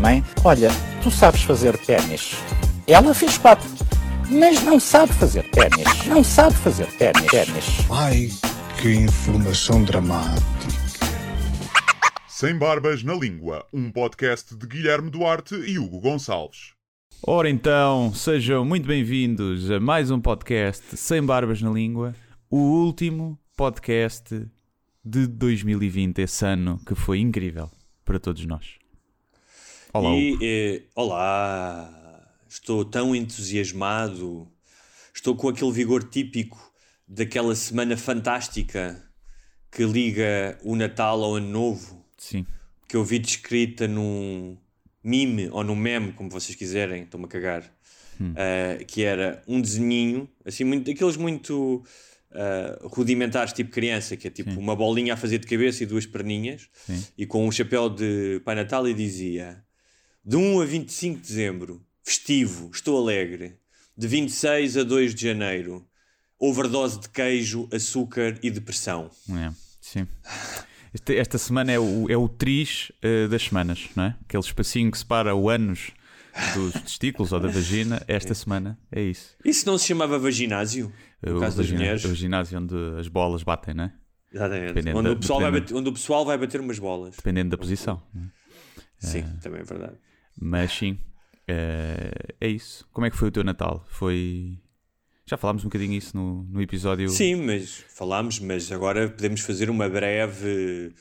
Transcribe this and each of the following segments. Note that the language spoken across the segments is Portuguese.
Mãe, olha, tu sabes fazer ténis. Ela fez quatro, mas não sabe fazer ténis. Não sabe fazer ténis. ténis. Ai, que informação dramática. Sem Barbas na Língua, um podcast de Guilherme Duarte e Hugo Gonçalves. Ora então, sejam muito bem-vindos a mais um podcast Sem Barbas na Língua, o último podcast de 2020, esse ano que foi incrível para todos nós. Olá, E, eh, olá, estou tão entusiasmado, estou com aquele vigor típico daquela semana fantástica que liga o Natal ao Ano Novo, Sim, que eu vi descrita num meme ou num meme, como vocês quiserem, estou-me a cagar, eh, que era um desenhinho, assim, muito, daqueles muito eh, rudimentares, tipo criança, que é tipo uma bolinha a fazer de cabeça e duas perninhas, Sim. e com um chapéu de Pai Natal e dizia de 1 a 25 de dezembro, festivo, estou alegre. De 26 a 2 de janeiro, overdose de queijo, açúcar e depressão. é, sim. Este- esta semana é o, é o triz eh, das semanas, não é? Aquele espacinho que separa o ânus dos testículos ou da vagina. Esta semana é isso. Isso não se chamava vaginásio? No o, caso das vagina- mulheres? o ginásio onde as bolas batem, não é? Exatamente. Onde, da- o pessoal vai bater, onde o pessoal vai bater umas bolas. Dependendo da posição. é? Sim, também é verdade. Mas sim, eh, é isso. Como é que foi o teu Natal? Foi. Já falámos um bocadinho isso no, no episódio. Sim, mas falámos, mas agora podemos fazer uma breve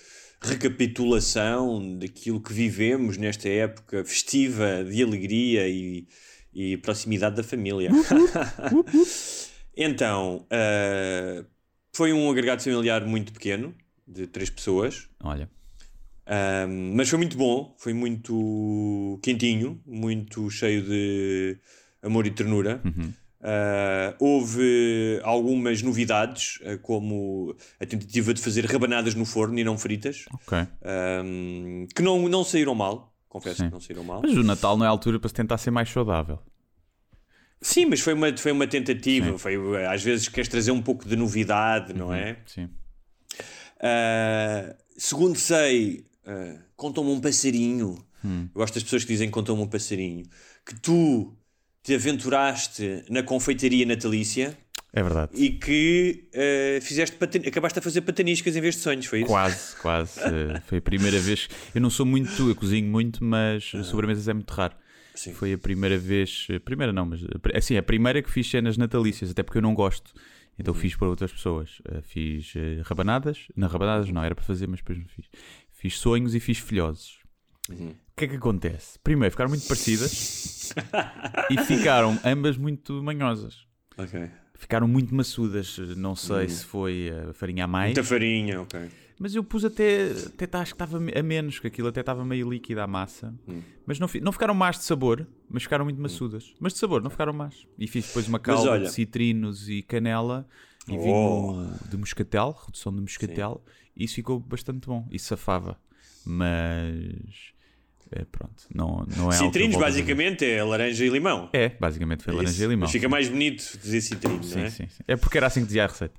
recapitulação daquilo que vivemos nesta época festiva de alegria e, e proximidade da família. então, ah, foi um agregado familiar muito pequeno, de três pessoas, Olha, Ahm, mas foi muito bom, foi muito quentinho, muito cheio de amor e ternura. Ah, houve algumas novidades, ah, como a tentativa de fazer rabanadas no forno e não fritas, ok. ahm, que não, não saíram mal. Confesso Sim. que não saíram mal. Mas o Natal não é a altura para se tentar ser mais saudável. Sim, mas foi uma, foi uma tentativa. Sim. Foi, às vezes queres trazer um pouco de novidade, não é? Sim. Uh, segundo sei, uh, contam-me um passarinho. Hum. Eu gosto das pessoas que dizem contam-me um passarinho. Que tu te aventuraste na confeitaria natalícia É verdade. e que uh, fizeste acabaste a fazer pataniscas em vez de sonhos, foi isso? Quase, quase. Foi a primeira vez. Eu não sou muito, eu cozinho muito, mas sobremesas é muito raro. Sim. Foi a primeira vez. Primeira não, mas. Assim, a primeira que fiz cenas natalícias, até porque eu não gosto. Então fiz para outras pessoas. Eh, Fiz eh, rabanadas. Não, rabanadas não, era para fazer, mas depois não fiz. Fiz sonhos e fiz filhosos. O que é que acontece? Primeiro, ficaram muito parecidas e ficaram ambas muito manhosas. Ok. Ficaram muito maçudas. Não sei se foi a farinha a mais. Muita farinha, ok. Mas eu pus até, até tá- acho que estava a menos, que aquilo até estava meio líquida a massa. Mas não, não ficaram más de sabor, mas ficaram muito maçudas. Mas de sabor, não ficaram más. E fiz depois uma calda olha- de citrinos e canela e Oh. vinho de moscatel, redução de moscatel. E isso ficou bastante bom. E safava. Mas é, pronto, não, não é Citrinos, basicamente, é laranja e limão. É, basicamente foi É laranja e limão. Mas fica mais bonito dizer citrinos, não Sim, é? sim, sim. É porque era assim que dizia a receita.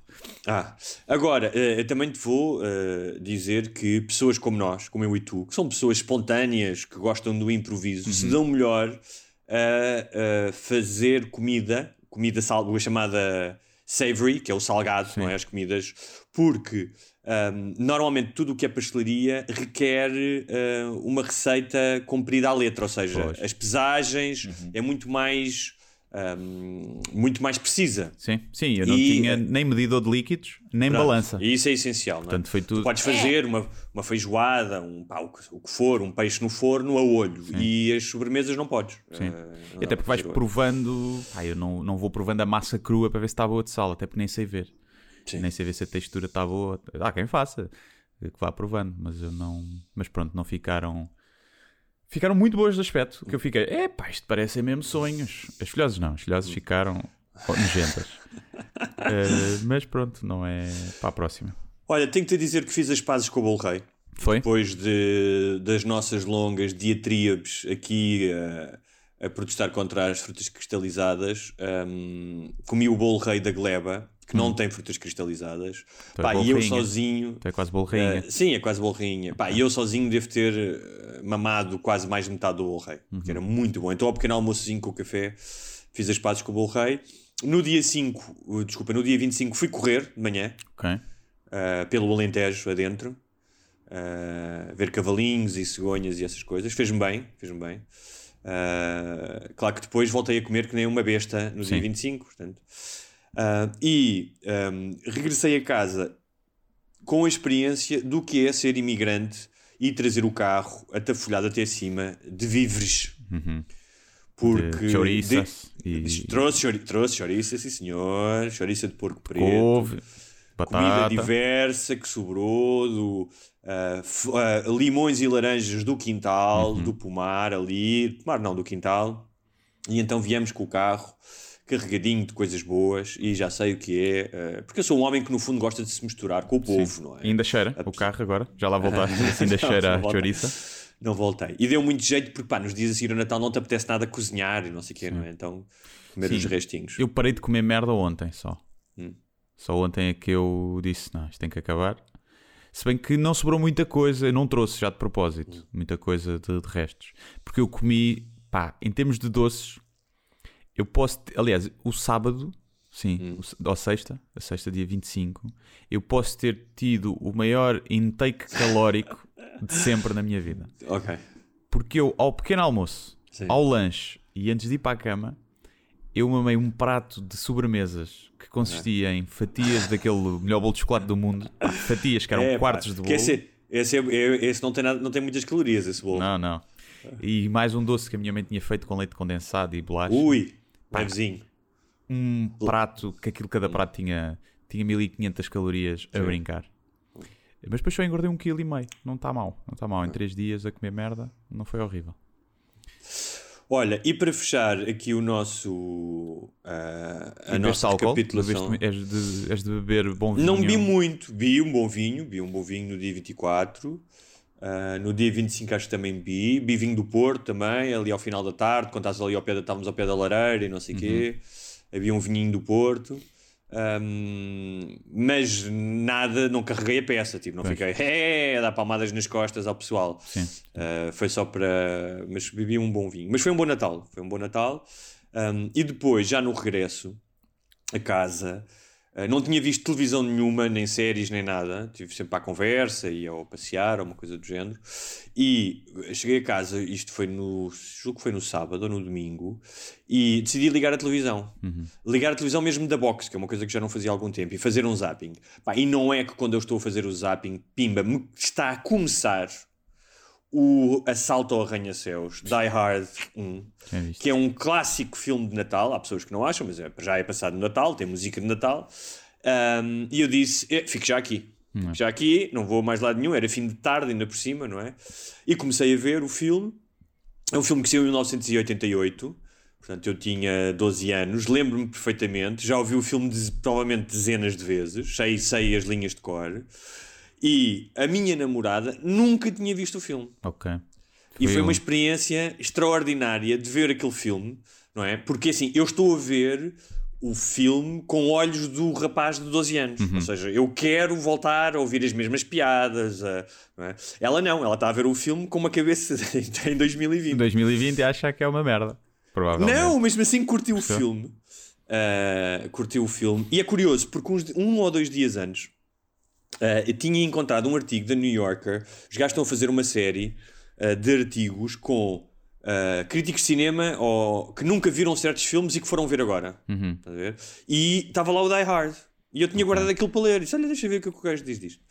Ah, agora, eh, eu também te vou eh, dizer que pessoas como nós, como eu e tu, que são pessoas espontâneas, que gostam do improviso, se dão melhor a, a fazer comida, comida sal, chamada savory, que é o salgado, não é? As comidas, porque ahm, normalmente tudo o que é pastelaria requer ah, uma receita cumprida à letra, ou seja, Pois. as pesagens é muito mais. ahm, muito mais precisa. Sim, sim, eu não E- tinha nem medidor de líquidos, nem Pronto. balança. E isso é essencial, não é? Portanto, foi tudo. Tu podes fazer uma, uma feijoada, um, pá, o, que, o que for, um peixe no forno a olho e as sobremesas não podes. Sim. Eh, não até porque vais provando. Ah, eu não, não vou provando a massa crua para ver se está boa de sal, até porque nem sei ver. Sim. Nem sei ver se a textura está boa. Há quem faça. que vá provando, mas eu não. Mas pronto, não ficaram. Ficaram muito boas de aspecto. Que eu fiquei, é pá, isto parecem mesmo sonhos. As filhoses não, as filhoses ficaram nojentas. Eh, mas pronto, não é para a próxima. Olha, tenho que te dizer que fiz as pazes com o Bolo Rei. Foi? Depois de, das nossas longas diatribes aqui eh, a protestar contra as frutas cristalizadas, um, comi o bolo rei da Gleba, que não tem frutas cristalizadas. Então é Pá, bolo e eu sozinho. Então é quase bolo rainha. Uh, sim, é quase bolo rainha. Pá, e eu sozinho devo ter uh, mamado quase mais de metade do bolo rei, que era muito bom. Então, ao pequeno almoçozinho com o café, fiz as pazes com o bolo rei. No dia 5, uh, desculpa, no dia 25 fui correr de manhã, Ok. uh, pelo Alentejo adentro, uh, ver cavalinhos e cegonhas e essas coisas. Fez-me bem, fez-me bem. Uh, claro que depois voltei a comer que nem uma besta no Sim. dia 25, portanto. Uh, e um, regressei a casa com a experiência do que é ser imigrante e trazer o carro atafolhado até cima de víveres. Porque De chouriças de- e- trouxe, chouri, trouxe chouriça, sim senhor, chouriça de porco preto, Couve, comida batata. diversa que sobrou, do, f- ah, limões e laranjas do quintal, Uhum. do pomar ali, pomar não, do quintal. E então viemos com o carro carregadinho de coisas boas e já sei o que é, ah, porque eu sou um homem que no fundo gosta de se misturar com o povo, não é? Ainda cheira o carro agora? Já lá voltaste? Assim ainda Não, cheira não a chouriça? Não voltei. E deu muito jeito porque, pá, nos dias a seguir ao Natal não te apetece nada cozinhar e não sei o quê, não é? Então, comer Sim. os restinhos. Eu parei de comer merda ontem só. Hum. Só ontem é que eu disse: não, isto tem que acabar. Se bem que não sobrou muita coisa, eu não trouxe já de propósito, muita coisa de, de restos. Porque eu comi, pá, em termos de doces, eu posso. aliás, o sábado, sim, o s- ou sexta, a sexta, dia 25, eu posso ter tido o maior intake calórico de sempre na minha vida. Ok. Porque eu, ao pequeno almoço, Sim. ao lanche e antes de ir para a cama, eu mamei um prato de sobremesas que consistia em fatias daquele melhor bolo de chocolate do mundo. Pá, Fatias que eram É, pá, quartos de que bolo. Esse, esse, esse não, tem nada, não tem muitas calorias, esse bolo. Não, não. E mais um doce que a minha mãe tinha feito com leite condensado e bolacha. Ui, levezinho. Um prato que aquilo cada prato tinha, tinha 1500 calorias a brincar. Mas depois só engordei um quilo e meio. Não está mal. Não está mal. Em três dias a comer merda não foi horrível. Olha, e para fechar aqui o nosso. ah, a nossa álcool? recapitulação. Bebeste- És de, és de beber bom vinho? Não bebi muito, vi um bom vinho, vi um bom vinho no dia 24. Ah, no dia 25 acho que também bebi, bebi vinho do Porto também, ali ao final da tarde, quando estás ali ao pé da, estávamos ao pé da lareira e não sei o quê. Havia um vinhinho do Porto. Ahm, mas nada, não carreguei a peça, tipo, não fiquei é, a dar palmadas nas costas ao pessoal. Uh, foi só para. Mas bebi um bom vinho. Mas foi um bom Natal. Foi um bom Natal. Um, e depois, já no regresso a casa, uh, não tinha visto televisão nenhuma, nem séries, nem nada. Estive sempre à conversa e ao passear, ou uma coisa do género. E cheguei a casa, isto foi no. Julgo que foi no sábado ou no domingo, e decidi ligar a televisão. Ligar a televisão mesmo da box, que é uma coisa que já não fazia há algum tempo, e fazer um zapping. Pá, e não é que quando eu estou a fazer o zapping, pimba, está a começar o Assalto ao Arranha-Céus, Die Hard 1, Tinha visto. que é um clássico filme de Natal. Há pessoas que não acham, mas é- já é passado no Natal, tem música de Natal. Um, e eu disse: "Eh, fico já aqui. Fico já aqui, não vou mais lado nenhum. Era fim de tarde, ainda por cima, não é? E comecei a ver o filme. É um filme que saiu em 1988. Portanto, eu tinha 12 anos, lembro-me perfeitamente. Já ouvi o filme de- provavelmente dezenas de vezes, sei, sei as linhas de cor. E a minha namorada nunca tinha visto o filme. Ok. E foi um- uma experiência extraordinária de ver aquele filme, não é? Porque assim, eu estou a ver o filme com olhos do rapaz de 12 anos. Uhum. Ou seja, eu quero voltar a ouvir as mesmas piadas. a- não é? Ela não, ela está a ver o filme com uma cabeça em 2020. Em 2020 acha que é uma merda. Provavelmente. Não, mesmo assim curtiu o filme. Ah, curtiu o filme. E é curioso, porque uns- um ou dois dias antes ah, eu tinha encontrado um artigo da New Yorker. Os gajos estão a fazer uma série ah, de artigos com ah, críticos de cinema ou, que nunca viram certos filmes e que foram ver agora. Estás a ver? E estava lá o Die Hard. E eu tinha guardado aquilo para ler. E disse: Olha, deixa eu ver o que o gajo diz disto.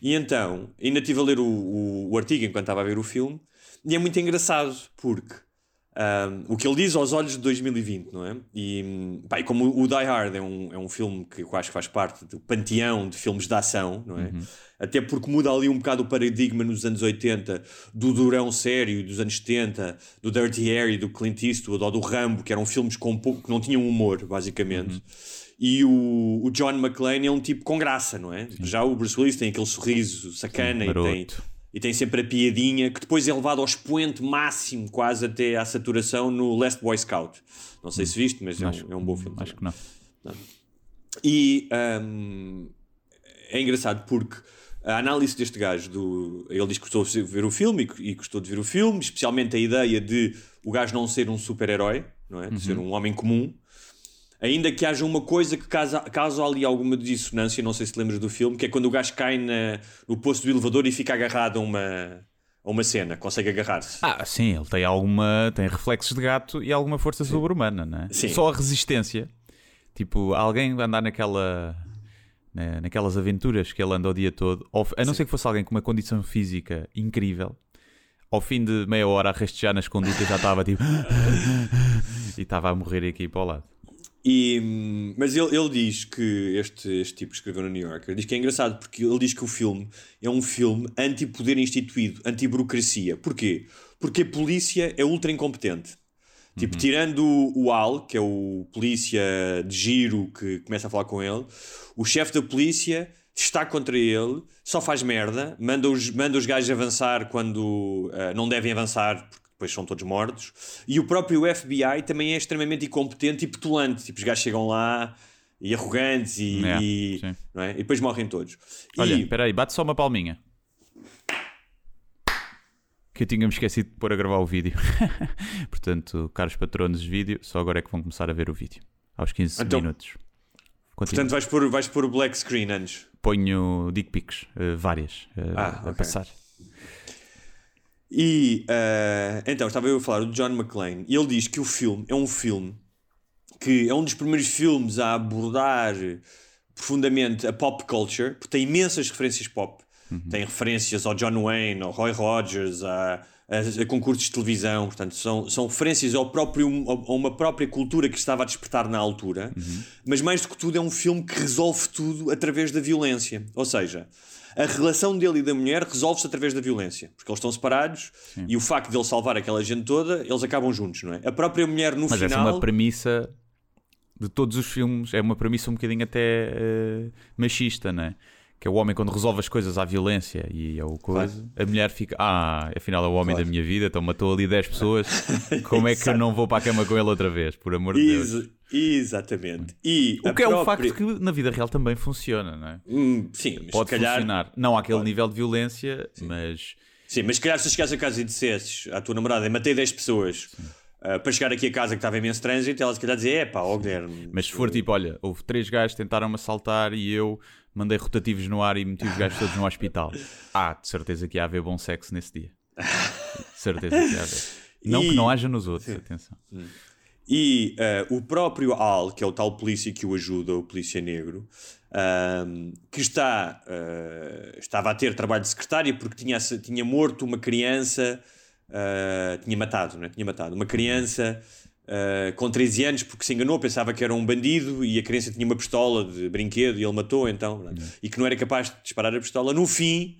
E então, ainda estive a ler o, o, o artigo enquanto estava a ver o filme. E é muito engraçado, porque Um, o que ele diz aos olhos de 2020, não é? E, pá, e como o Die Hard é um, é um filme que eu acho que faz parte do panteão de filmes de ação, não é? Uhum. Até porque muda ali um bocado o paradigma nos anos 80 do durão sério dos anos 70, do Dirty Harry, do Clint Eastwood ou do Rambo, que eram filmes com pouco, que não tinham humor, basicamente. Uhum. E o, o John McClane é um tipo com graça, não é? Já o Bruce Willis tem aquele sorriso sacana Sim, e tem. E tem sempre a piadinha que depois é levado ao expoente máximo, quase até à saturação, no Last Boy Scout. Não sei se viste, mas é Acho- um, é um bom filme. Acho também. que não. E hum, é engraçado porque a análise deste gajo, do, ele diz que gostou de ver o filme e, e gostou de ver o filme, especialmente a ideia de o gajo não ser um super-herói, não é? De ser um homem comum. Ainda que haja uma coisa que causa, causa ali alguma dissonância, não sei se lembras do filme, que é quando o gajo cai na- no posto do elevador e fica agarrado a uma, a uma cena, consegue agarrar-se. Ah, sim, ele tem alguma. tem reflexos de gato e alguma força sobre-humana, não é? Sim. Só a resistência. Tipo, alguém andar naquela. na- naquelas aventuras que ele anda o dia todo, ao a não ser que fosse alguém com uma condição física incrível, ao fim de meia hora a rastejar nas condutas já estava tipo. e estava a morrer aqui para o lado. E, mas ele, ele diz que este, este tipo que escreveu no New Yorker diz que é engraçado porque ele diz que o filme é um filme anti-poder instituído, anti-burocracia. Porquê? Porque a polícia é ultra incompetente. Tipo, tirando o, o Al, que é o polícia de giro que começa a falar com ele, o chefe da polícia está contra ele, só faz merda, manda os, manda os gajos avançar quando ah, não devem avançar, depois são todos mortos. E o próprio FBI também é extremamente incompetente e petulante. Tipo, os gajos chegam lá e arrogantes e, É, e- é? e depois morrem todos. Olha, espera aí, bate só uma palminha. Que eu tinha-me esquecido de pôr a gravar o vídeo. Portanto, caros patronos de vídeo, só agora é que vão começar a ver o vídeo. Aos 15 Então, minutos. Continua. portanto, vais pôr, vais pôr o black screen antes. Ponho dick pics, eh, várias, eh, Ah, a ok. passar. E ah, então, estava eu a falar do John McClane e ele diz que o filme é um filme que é um dos primeiros filmes a abordar profundamente a pop culture, porque tem imensas referências pop. Tem referências ao John Wayne, ao Roy Rogers, a, a, a concursos de televisão, portanto, são, são referências ao próprio, a uma própria cultura que estava a despertar na altura. Mas mais do que tudo, é um filme que resolve tudo através da violência. Ou seja, a relação dele e da mulher resolve-se através da violência, porque eles estão separados e o facto de ele salvar aquela gente toda, eles acabam juntos, não é? A própria mulher no Mas essa é final. uma premissa de todos os filmes, é uma premissa um bocadinho até eh, machista, não é? Que é o homem quando resolve as coisas à violência e ao coisa, a mulher fica, ah, afinal é o homem Claro. da minha vida, então matou ali 10 pessoas, como é que eu não vou para a cama com ele outra vez, por amor de Deus? Ex- exatamente. E O que é um facto que na vida real também funciona, não é? Hum, sim, mas Pode calhar, funcionar, não àquele nível de violência, mas Sim, mas se calhar se chegares a casa e dissesses à tua namorada, matei 10 pessoas ah, para chegar aqui a casa que estava imenso trânsito, ela se calhar dizia, é pá, ó Guilherme. Mas se for tipo, olha, houve três gajos que tentaram-me assaltar e eu mandei rotativos no ar e meti os gajos todos no hospital. Ah, de certeza que ia haver bom sexo nesse dia. De certeza que ia haver. Não E- que não haja nos outros, atenção. E ah, o próprio Al, que é o tal polícia que o ajuda, o polícia negro, ahm, que está, ah, estava a ter trabalho de secretária porque tinha, tinha morto uma criança, ah, tinha matado, não é? Tinha matado uma criança com 13 anos porque se enganou, pensava que era um bandido e a criança tinha uma pistola de brinquedo e ele matou, então, pronto. e que não era capaz de disparar a pistola. No fim,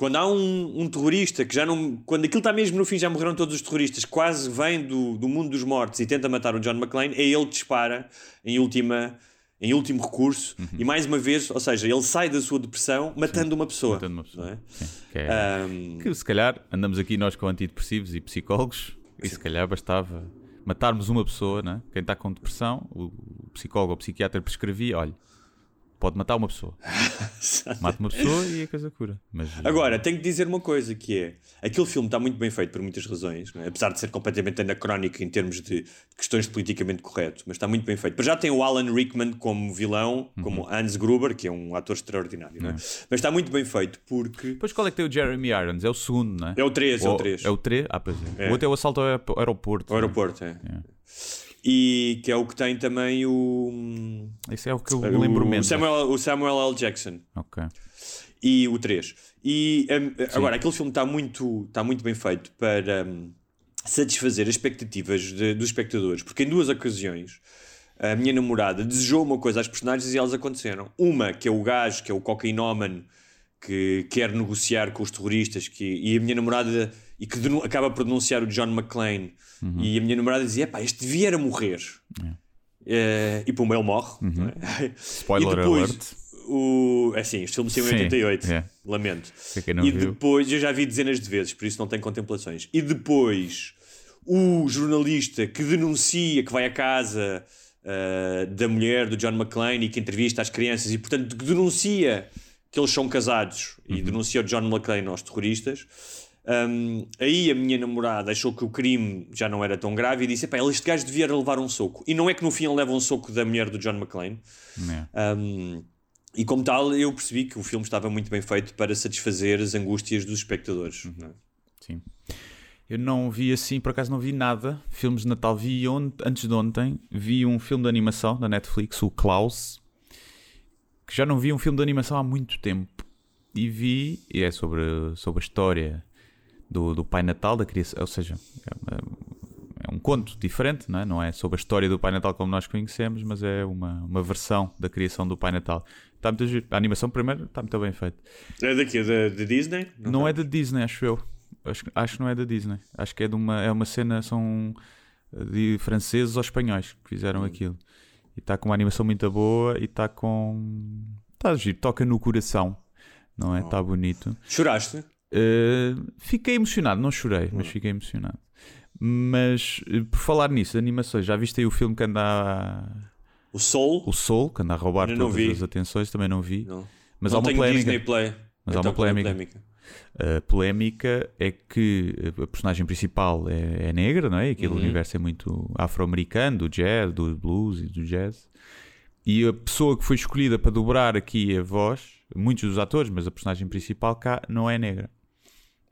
quando há um, um terrorista que já não. Quando aquilo está mesmo no fim, já morreram todos os terroristas, quase vem do, do mundo dos mortos e tenta matar o John McClane, é ele que dispara em última. Em último recurso, e mais uma vez, ou seja, ele sai da sua depressão matando uma pessoa. Matando uma pessoa. é? Sim, que, é- Ahm, que se calhar andamos aqui nós com antidepressivos e psicólogos e se calhar bastava matarmos uma pessoa, né? quem está com depressão, o psicólogo ou o psiquiatra prescrevia, olha, pode matar uma pessoa. Mata uma pessoa e a coisa cura. Mas, eh, Agora, tenho que dizer uma coisa que é, aquele filme está muito bem feito por muitas razões, é? apesar de ser completamente anacrónico em termos de questões politicamente correto, mas está muito bem feito. Para já tem o Alan Rickman como vilão, como Hans Gruber, que é um ator extraordinário, não é? mas está muito bem feito porque Depois qual é que tem o Jeremy Irons? É o segundo, não é? é o 3, é o 3. É o 3? Ah, pois é. É. O outro é o assalto ao aerop- aeroporto. O aeroporto, é. E que é o que tem também o, Esse é o que eu me lembro o, menos. Samuel, o Samuel L. Jackson. Ok. e o 3. E um, agora, aquele filme está muito, está muito bem feito para, um, satisfazer as expectativas de- dos espectadores, porque em duas ocasiões a minha namorada desejou uma coisa às personagens e elas aconteceram. Uma, que é o gajo, que é o cocainómano, que quer negociar com os terroristas, que, e a minha namorada, e que acaba por denunciar o John McClane, e a minha namorada dizia: pá, este devia era morrer. Eh, e pum, ele morre. não é? Spoiler e depois, alert. O... É assim, este filme saiu em Sim, 88. é. Lamento. E viu. depois, eu já vi dezenas de vezes, por isso não tenho contemplações. E depois, o jornalista que denuncia, que vai à casa ah, da mulher do John McClane e que entrevista as crianças e, portanto, que denuncia que eles são casados Uhum. e denuncia o John McClane aos terroristas. Um, aí a minha namorada achou que o crime já não era tão grave e disse: Epá, este gajo devia levar um soco. E não é que no fim ele leva um soco da mulher do John McClane. Um, e como tal, eu percebi que o filme estava muito bem feito para satisfazer as angústias dos espectadores. Uhum. é? Sim. Eu não vi assim, por acaso não vi nada. Filmes de Natal vi ont- antes de ontem. Vi um filme de animação da Netflix, o Klaus. Que já não vi um filme de animação há muito tempo. E vi, e é sobre, sobre a história do, do Pai Natal, da criação. Ou seja, é, uma- é um conto diferente, não é? Não é sobre a história do Pai Natal como nós conhecemos, mas é uma, uma versão da criação do Pai Natal. Está muito giro. A animação, primeiro, está muito bem feita. É daqui, da, da Disney? Não, tá. é da Disney, acho eu. Acho, que- acho que não é da Disney. Acho que é de uma, é uma cena, são de franceses ou espanhóis que fizeram aquilo. E está com uma animação muito boa e está com. Está giro, toca no coração, não é? Está bonito. Choraste? Uh, fiquei emocionado, não chorei, mas fiquei emocionado. Mas uh, por falar nisso, animações, já viste aí o filme que anda a... O Soul? O Soul, que anda a roubar todas vi. as atenções, também não vi. Não. Mas não há uma polémica. Disney Play. Mas há Então, uma qual é a polémica. A polémica é que a personagem principal é, é negra, não é? E aquele Uhum. universo é muito afro-americano, do jazz, do blues e do jazz. E a pessoa que foi escolhida para dobrar aqui a voz, muitos dos atores, mas a personagem principal cá não é negra.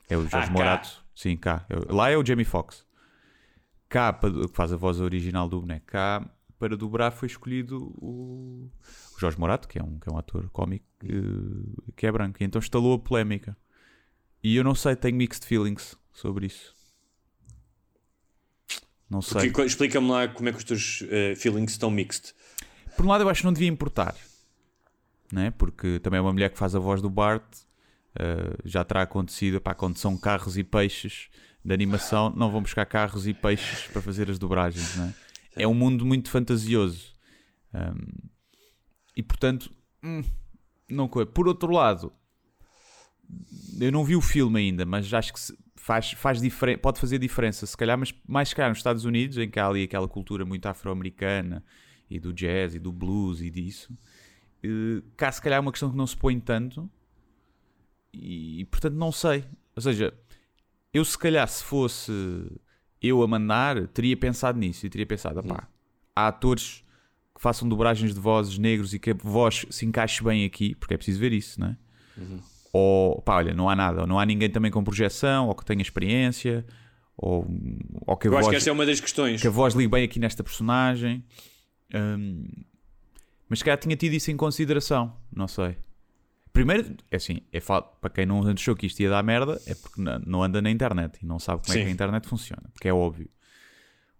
É o Jorge Ah, cá. Morato. Sim, cá. É- Lá é o Jamie Foxx. Cá, que faz a voz original do boneco. Cá, para dobrar, foi escolhido o, o Jorge Morato, que é um, que é um ator cómico, que, que é branco. E então instalou a polémica. E eu não sei, tenho mixed feelings sobre isso. Não sei. Explica-me lá como é que os teus eh, feelings estão mixed. Por um lado, eu acho que não devia importar, né? porque também é uma mulher que faz a voz do Bart. uh, já terá acontecido, pá, quando são carros e peixes de animação, não vão buscar carros e peixes para fazer as dobragens. Né? É um mundo muito fantasioso. Um, e portanto, hum, não Por outro lado, eu não vi o filme ainda, mas acho que faz, faz pode fazer diferença, se calhar, mas mais se calhar nos Estados Unidos, em que há ali aquela cultura muito afro-americana e do jazz e do blues e disso, eh, cá se calhar é uma questão que não se põe tanto e, portanto não sei. Ou seja, eu se calhar se fosse eu a mandar, teria pensado nisso e teria pensado, pá, há atores que façam dobragens de vozes negros e que a voz se encaixe bem aqui, porque é preciso ver isso, não é? Ou, pá, olha, não há nada, ou não há ninguém também com projeção, ou que tenha experiência, ou, ou que a Eu acho voz que essa é uma das questões. que a voz ligue bem aqui nesta personagem. Hum, mas se calhar tinha tido isso em consideração, não sei. Primeiro, é assim, é para quem não achou que isto ia dar merda, é porque não, anda na internet e não sabe como é Sim. que a internet funciona, porque é óbvio.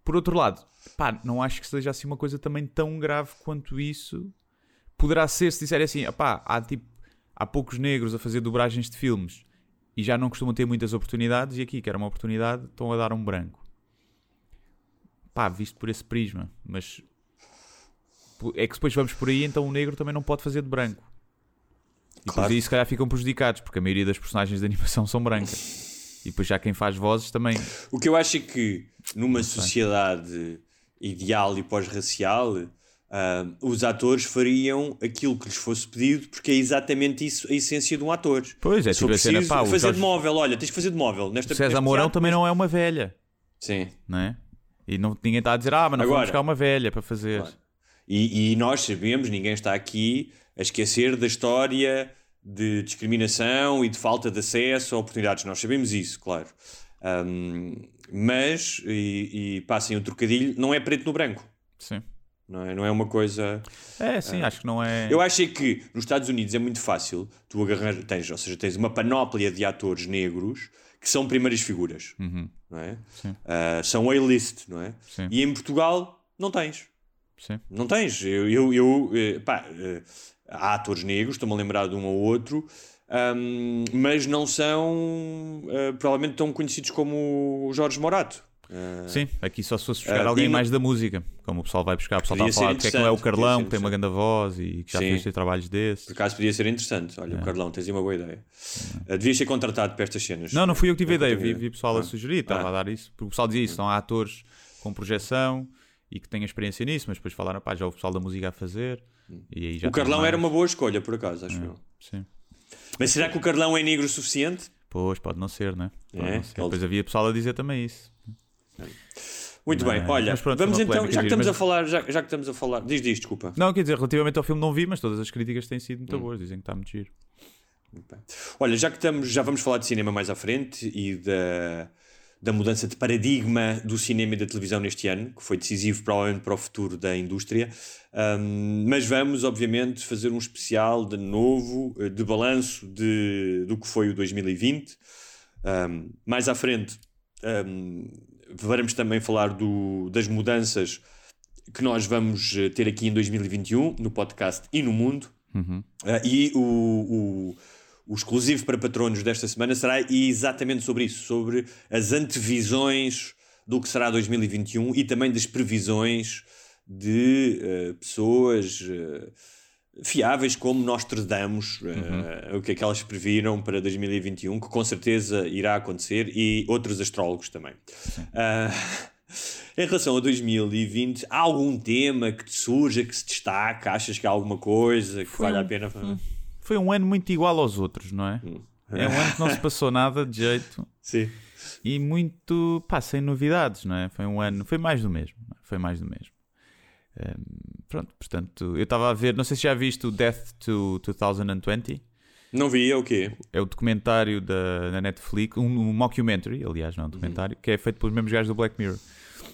Por outro lado, pá, não acho que seja assim uma coisa também tão grave quanto isso. Poderá ser se disserem assim, pá, há tipo, há poucos negros a fazer dobragens de filmes e já não costumam ter muitas oportunidades e aqui, que era uma oportunidade, estão a dar um branco. Pá, visto por esse prisma, mas é que depois vamos por aí, então o negro também não pode fazer de branco. E Claro. aí se calhar ficam prejudicados, porque a maioria das personagens de animação são brancas. E depois já quem faz vozes também. O que eu acho é que numa sociedade ideal e pós-racial, ah, os atores fariam aquilo que lhes fosse pedido, porque é exatamente isso a essência de um ator. Pois é, tipo a cena, pá, fazer Jorge- de móvel, olha, tens que fazer de móvel. Nesta, César Mourão teatro, também não é uma velha, Sim. não é? E não, ninguém está a dizer, ah, mas não Agora- vamos buscar uma velha para fazer. Claro. E, e nós sabemos, ninguém está aqui a esquecer da história de discriminação e de falta de acesso a oportunidades. Nós sabemos isso, claro. Ahm, mas, e, e passem o trocadilho, não é preto no branco. Sim. Não é, não é uma coisa. É, sim, acho que não é. Eu acho é que nos Estados Unidos é muito fácil tu agarrar, tens, ou seja, tens uma panóplia de atores negros que são primeiras figuras, Uhum. não é? Ah, são A-list, não é? Sim. E em Portugal não tens. Sim. Não tens. Eu, eu, eu, eh, pá, eh, há atores negros, estou-me a lembrar de um ou outro, ahm, mas não são eh, provavelmente tão conhecidos como o Jorge Morato. Ah, Sim, aqui só se fosse buscar Ah, alguém mais da música, como o pessoal vai buscar, o pessoal está a falar porque é que não é o Carlão, que tem uma grande voz e que já Sim. fez trabalhos desses. por acaso podia ser interessante. Olha, o Carlão, tens aí uma boa ideia. Ah, devias ser contratado para estas cenas. Não, não fui eu que tive a ideia, vi, vi pessoal a Ah. sugerir, estava Ah. a dar isso, porque o pessoal dizia isso, são atores com projeção e que têm experiência nisso, mas depois falaram, pá, já o pessoal da música a fazer. E aí já O Carlão mais. era uma boa escolha, por acaso, acho eu. Sim. Mas será que o Carlão é negro o suficiente? Pois, pode não ser, né? Pode É, não ser. Depois havia pessoal a dizer também isso. Muito bem, olha, pronto, vamos então, já que estamos a mas- falar, já, já que estamos a falar, diz diz, desculpa. Não, quer dizer, relativamente ao filme não vi, mas todas as críticas têm sido Hum. muito boas, dizem que está muito giro. Olha, já que estamos, já vamos falar de cinema mais à frente e da, da mudança de paradigma do cinema e da televisão neste ano, que foi decisivo provavelmente para o futuro da indústria. Um, mas vamos, obviamente, fazer um especial de novo, eh, de balanço de, do que foi o 2020. Um, mais à frente, um, vamos também falar do, das mudanças que nós vamos eh, ter aqui em 2021 no podcast e no mundo. Ah, e o, o, o exclusivo para patronos desta semana será exatamente sobre isso, sobre as antevisões do que será 2021 e também das previsões de eh, pessoas fiáveis como nós tradamos eh, o que é que elas previram para 2021, que com certeza irá acontecer, e outros astrólogos também. Ah, em relação a 2020, há algum tema que te surja, que se destaca? Achas que há alguma coisa que vale a pena? Foi um ano muito igual aos outros, não é? Hum. É um ano que não se passou nada de jeito Sim. e muito, pá, sem novidades, não é? Foi um ano, foi mais do mesmo, é? foi mais do mesmo. Hum, pronto, portanto, eu estava a ver, não sei se já viste o Death to 2020, Não vi, é o quê? é o documentário da, na Netflix, um, um mockumentary, aliás, não é um documentário, que é feito pelos mesmos gajos do Black Mirror,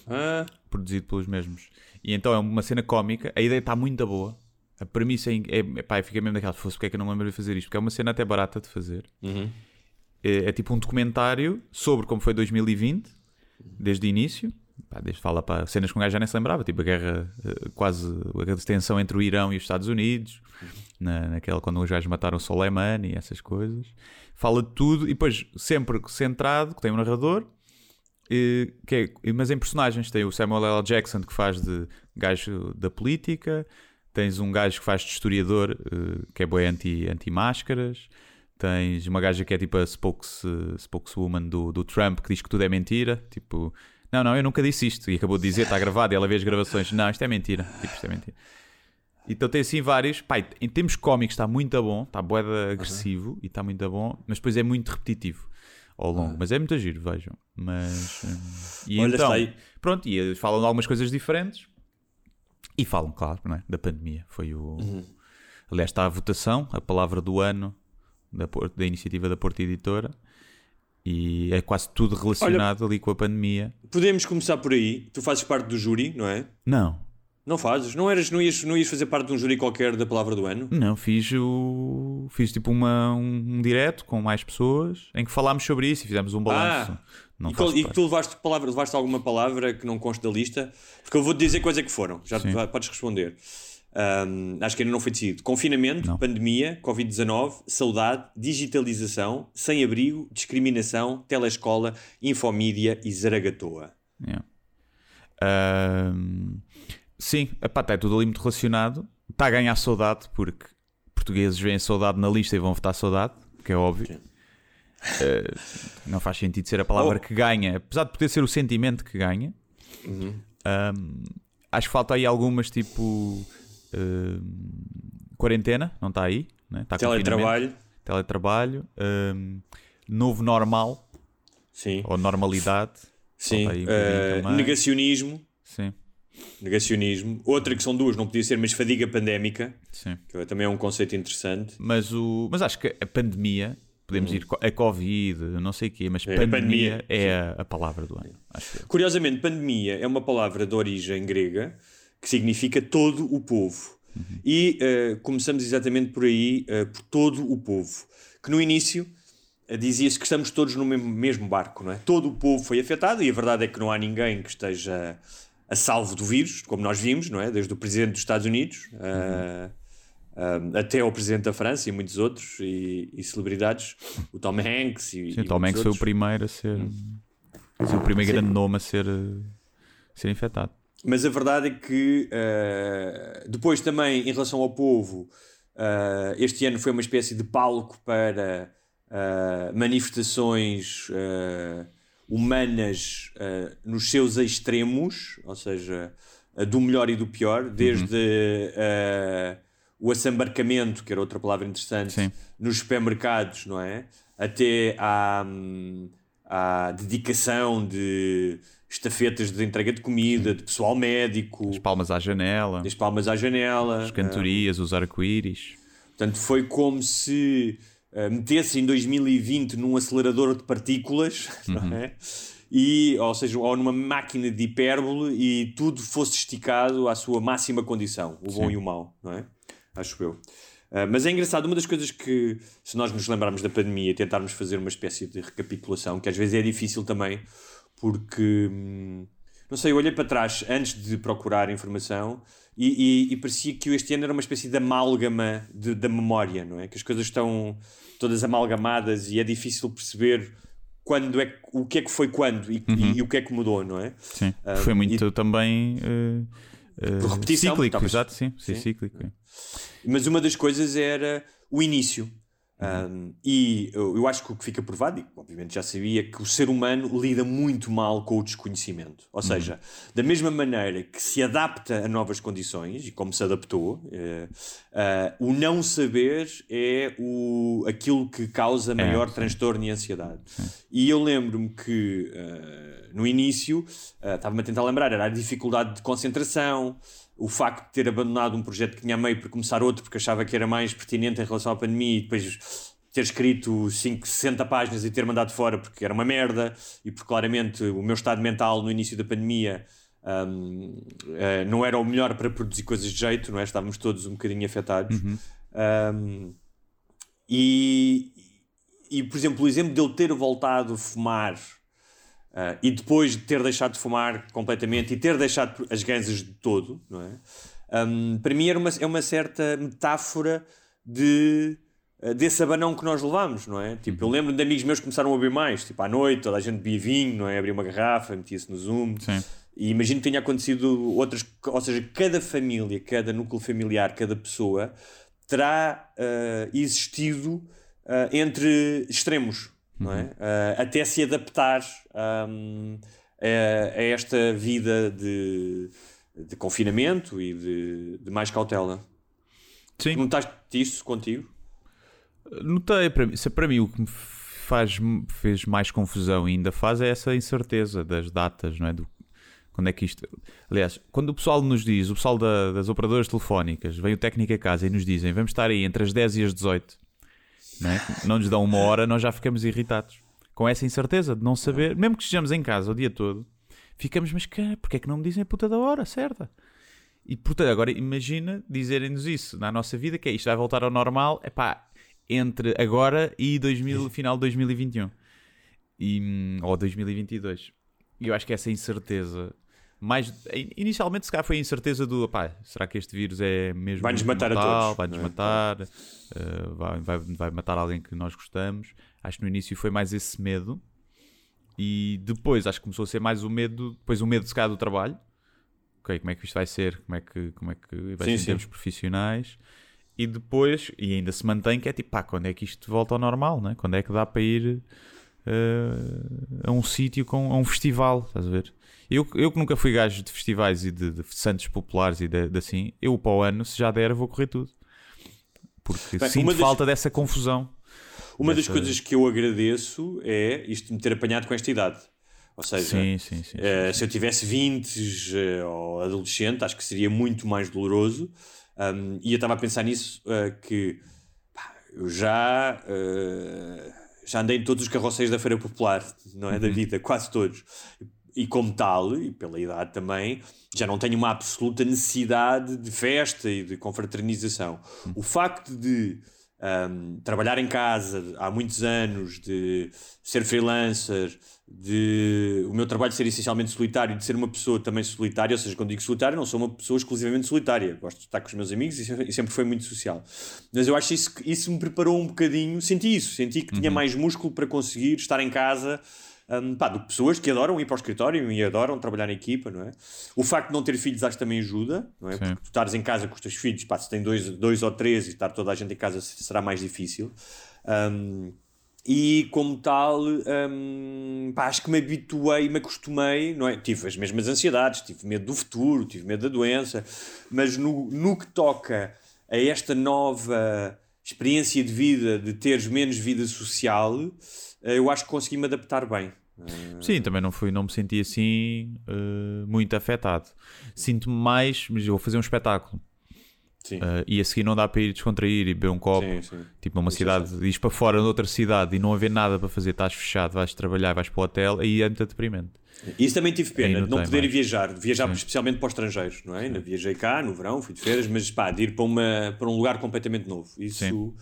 Ah, produzido pelos mesmos. E então é uma cena cómica, a ideia está muito boa. A premissa é, é, pá, fiquei mesmo daquela, se fosse porque é que eu não me lembro de fazer isto, porque é uma cena até barata de fazer. uhum. É, é tipo um documentário sobre como foi 2020, desde o início. Pá, desde fala para cenas que um gajo já nem se lembrava, tipo a guerra, eh, quase a tensão entre o Irão e os Estados Unidos, na, naquela quando os gajos mataram o Soleimani e essas coisas. Fala de tudo e depois sempre centrado, que tem um narrador, eh, que é- mas em personagens tem o Samuel L. Jackson que faz de gajo da política, tens um gajo que faz de historiador eh, que é boi anti, anti-máscaras, tens uma gaja que é tipo a spokes, spokeswoman do, do Trump que diz que tudo é mentira, tipo, não, não, eu nunca disse isto, e acabou de dizer, está gravado, e ela vê as gravações, não, isto é mentira, tipo, isto é mentira. Então tem assim vários, pai, em termos cómicos está muito bom, está boeda agressivo e está muito bom, mas depois é muito repetitivo ao longo, mas é muito giro, vejam. Mas hum, e Olha, então, aí. pronto, e eles falam de algumas coisas diferentes e falam, claro, não é? da pandemia. Foi o. Aliás, está a votação, a palavra do ano da, da iniciativa da Porta Editora, e é quase tudo relacionado ali com a pandemia. Podemos começar por aí. Tu fazes parte do júri, não é? Não, Não fazes? Não, eras, não, ias, não ias fazer parte de um júri qualquer da palavra do ano? não, fiz o. Fiz tipo uma, um, um direto com mais pessoas em que falámos sobre isso e fizemos um balanço. Ah, não e, qual- e tu levaste, palavra, levaste alguma palavra que não consta da lista? Porque eu vou-te dizer quais é que foram. Já podes responder. Ahm, acho que ainda não foi decidido. Confinamento, Não. pandemia, Covid-19, saudade, digitalização, sem-abrigo, discriminação, telescola, infomídia e zaragatoa. Yeah. Ahm, sim, epá, está tudo ali muito relacionado. Está a ganhar saudade, porque portugueses veem saudade na lista e vão votar saudade, que é óbvio. Ah, não faz sentido ser a palavra Oh. que ganha, apesar de poder ser o sentimento que ganha. Ahm, acho que falta aí algumas, tipo quarentena, não está aí, né? está. Teletrabalho, teletrabalho, ahm, novo normal sim. ou normalidade. sim. um também. negacionismo, Sim, negacionismo. Outra que são duas, não podia ser, mas fadiga pandémica, sim. que também é um conceito interessante. Mas, o, mas acho que a pandemia, podemos ir co- a Covid, não sei o quê, mas. É, pandemia, pandemia, é a, a palavra do ano. Curiosamente, pandemia é uma palavra de origem grega que significa todo o povo. E eh, começamos exatamente por aí, eh, por todo o povo. Que no início dizia-se que estamos todos no mesmo, mesmo barco, não é? Todo o povo foi afetado e a verdade é que não há ninguém que esteja a salvo do vírus, como nós vimos, não é? Desde o presidente dos Estados Unidos uh, uh, até o presidente da França e muitos outros e, e celebridades, o Tom Hanks e, Sim, e o Tom Hanks muitos foi o outros. primeiro a ser, a ser o primeiro grande nome a ser, uh, ser infectado. Mas a verdade é que uh, depois também em relação ao povo, uh, este ano foi uma espécie de palco para uh, manifestações humanas nos seus extremos, ou seja, do melhor e do pior, desde o assambarcamento, que era outra palavra interessante, Sim. nos supermercados, não é? Até à, à dedicação de estafetas de entrega de comida, de pessoal médico, As palmas à janela, as palmas à janela. as cantorias, os arco-íris. Portanto, foi como se uh, metesse em 2020 num acelerador de partículas, não é? E, ou seja, ou numa máquina de hipérbole e tudo fosse esticado à sua máxima condição, o bom Sim. e o mau, não é? Acho eu. Uh, mas é engraçado, uma das coisas que, se nós nos lembrarmos da pandemia e tentarmos fazer uma espécie de recapitulação, que às vezes é difícil também, porque, hum, não sei, eu olhei para trás antes de procurar informação e, e- e parecia que este ano era uma espécie de amálgama de- da memória, não é? Que as coisas estão todas amalgamadas e é difícil perceber quando é, o que é que foi quando e, e- e o que é que mudou, não é? Sim. Ah, foi muito também uh, uh, repetição, cíclico, exato, sim, sim, Sim. cíclico. é. Mas uma das coisas era o início. Um, e eu, eu acho que o que fica provado, e obviamente já sabia, que o ser humano lida muito mal com o desconhecimento. Ou seja, da mesma maneira que se adapta a novas condições, e como se adaptou, ah, o não saber é o, aquilo que causa maior sim. transtorno e ansiedade. E eu lembro-me que ah, no início, estava-me a tentar lembrar, era a dificuldade de concentração, o facto de ter abandonado um projeto que tinha a meio para começar outro porque achava que era mais pertinente em relação à pandemia e depois ter escrito 5, 60 páginas e ter mandado fora porque era uma merda e porque claramente o meu estado mental no início da pandemia hum, eh, não era o melhor para produzir coisas de jeito, não é? Estávamos todos um bocadinho afetados. Hum, e, e, por exemplo, o exemplo de eu ter voltado a fumar Uh, e depois de ter deixado de fumar completamente e ter deixado as ganzas de todo, não é? Um, para mim era uma, é uma certa metáfora de, uh, desse abanão que nós levamos, não é? Tipo, eu lembro de amigos meus que começaram a beber mais, tipo, à noite, toda a gente bebia vinho, não é? Abria uma garrafa, metia-se no Zoom. Sim. E imagino que tenha acontecido outras, ou seja, cada família, cada núcleo familiar, cada pessoa terá uh, existido uh, entre extremos, não é? Uh, até se adaptar um, a, a esta vida de, de confinamento e de, de mais cautela. Sim. Notaste isso contigo? Notei, para mim, para mim o que me faz, fez mais confusão e ainda faz é essa incerteza das datas, não é? Do, quando é que isto. Aliás, quando o pessoal nos diz, o pessoal da- das operadoras telefónicas, vem o técnico a casa e nos dizem vamos estar aí entre as 10 e as 18, não, é? não nos dão uma hora, nós já ficamos irritados. Com essa incerteza de não saber, mesmo que estejamos em casa o dia todo, ficamos, mas que, porque é que não me dizem a puta da hora certa? E portanto, agora imagina dizerem-nos isso na nossa vida, que é isto vai voltar ao normal, é pá, entre agora e 2000, final de 2021 e, hum, ou 2022. E eu acho que essa incerteza, mais inicialmente, se calhar foi a incerteza do pá, será que este vírus é mesmo Vai-nos matar a mortal? todos, vai-nos é? matar, eh, vai, vai, vai matar alguém que nós gostamos. Acho que no início foi mais esse medo. E depois acho que começou a ser mais o medo, depois o medo se calhar do trabalho. Ok, como é que isto vai ser? Como é que, como é que vai Sim, ser em termos profissionais? E depois, e ainda se mantém, que é tipo, pá, quando é que isto volta ao normal, né? Quando é que dá para ir eh, a um sítio, com, a um festival, estás a ver? Eu, eu que nunca fui gajo de festivais e de, de santos populares e de, de assim, eu para o ano, se já der, vou correr tudo. Porque Bem, sinto das- falta dessa confusão. Uma das Dessa- coisas que eu agradeço é isto de me ter apanhado com esta idade. Ou seja, Sim, sim, sim. Eh, se eu tivesse 20 eh, ou adolescente, acho que seria muito mais doloroso. Um, e eu estava a pensar nisso, eh, que pá, eu já, já andei em todos os carroceiros da Feira Popular, não é? Da vida, quase todos. E como tal, e pela idade também, já não tenho uma absoluta necessidade de festa e de confraternização. O facto de um, trabalhar em casa há muitos anos, de ser freelancer, de o meu trabalho ser essencialmente solitário, de ser uma pessoa também solitária, ou seja, quando digo solitário, não sou uma pessoa exclusivamente solitária, gosto de estar com os meus amigos e sempre foi muito social. Mas eu acho que isso, isso me preparou um bocadinho, senti isso, senti que tinha mais músculo para conseguir estar em casa um, pá, de pessoas que adoram ir para o escritório e adoram trabalhar em equipa, não é? O facto de não ter filhos acho que também ajuda, não é? Sim. Porque tu estares em casa com os teus filhos, pá, se tem dois, dois ou três e estar toda a gente em casa será mais difícil. Um, e como tal, pá, acho que me habituei, me acostumei, não é? Tive as mesmas ansiedades, tive medo do futuro, tive medo da doença, mas no, no que toca a esta nova experiência de vida, de teres menos vida social, eu acho que consegui me adaptar bem. Sim, também não fui, não me senti assim uh, muito afetado. Sinto-me mais, mas eu vou fazer um espetáculo. Uh, e a seguir não dá para ir descontrair e beber um copo. Sim, sim. Tipo, numa Isso cidade, é ires para fora de outra cidade e não haver nada para fazer, estás fechado, vais trabalhar, vais para o hotel, aí é muito deprimente. Isso também tive pena, não, não poder mais. viajar, viajar sim. especialmente para os estrangeiros, não é? Sim. Viajei cá no verão, fui de férias, mas pá, de ir para, uma, para um lugar completamente novo. Isso.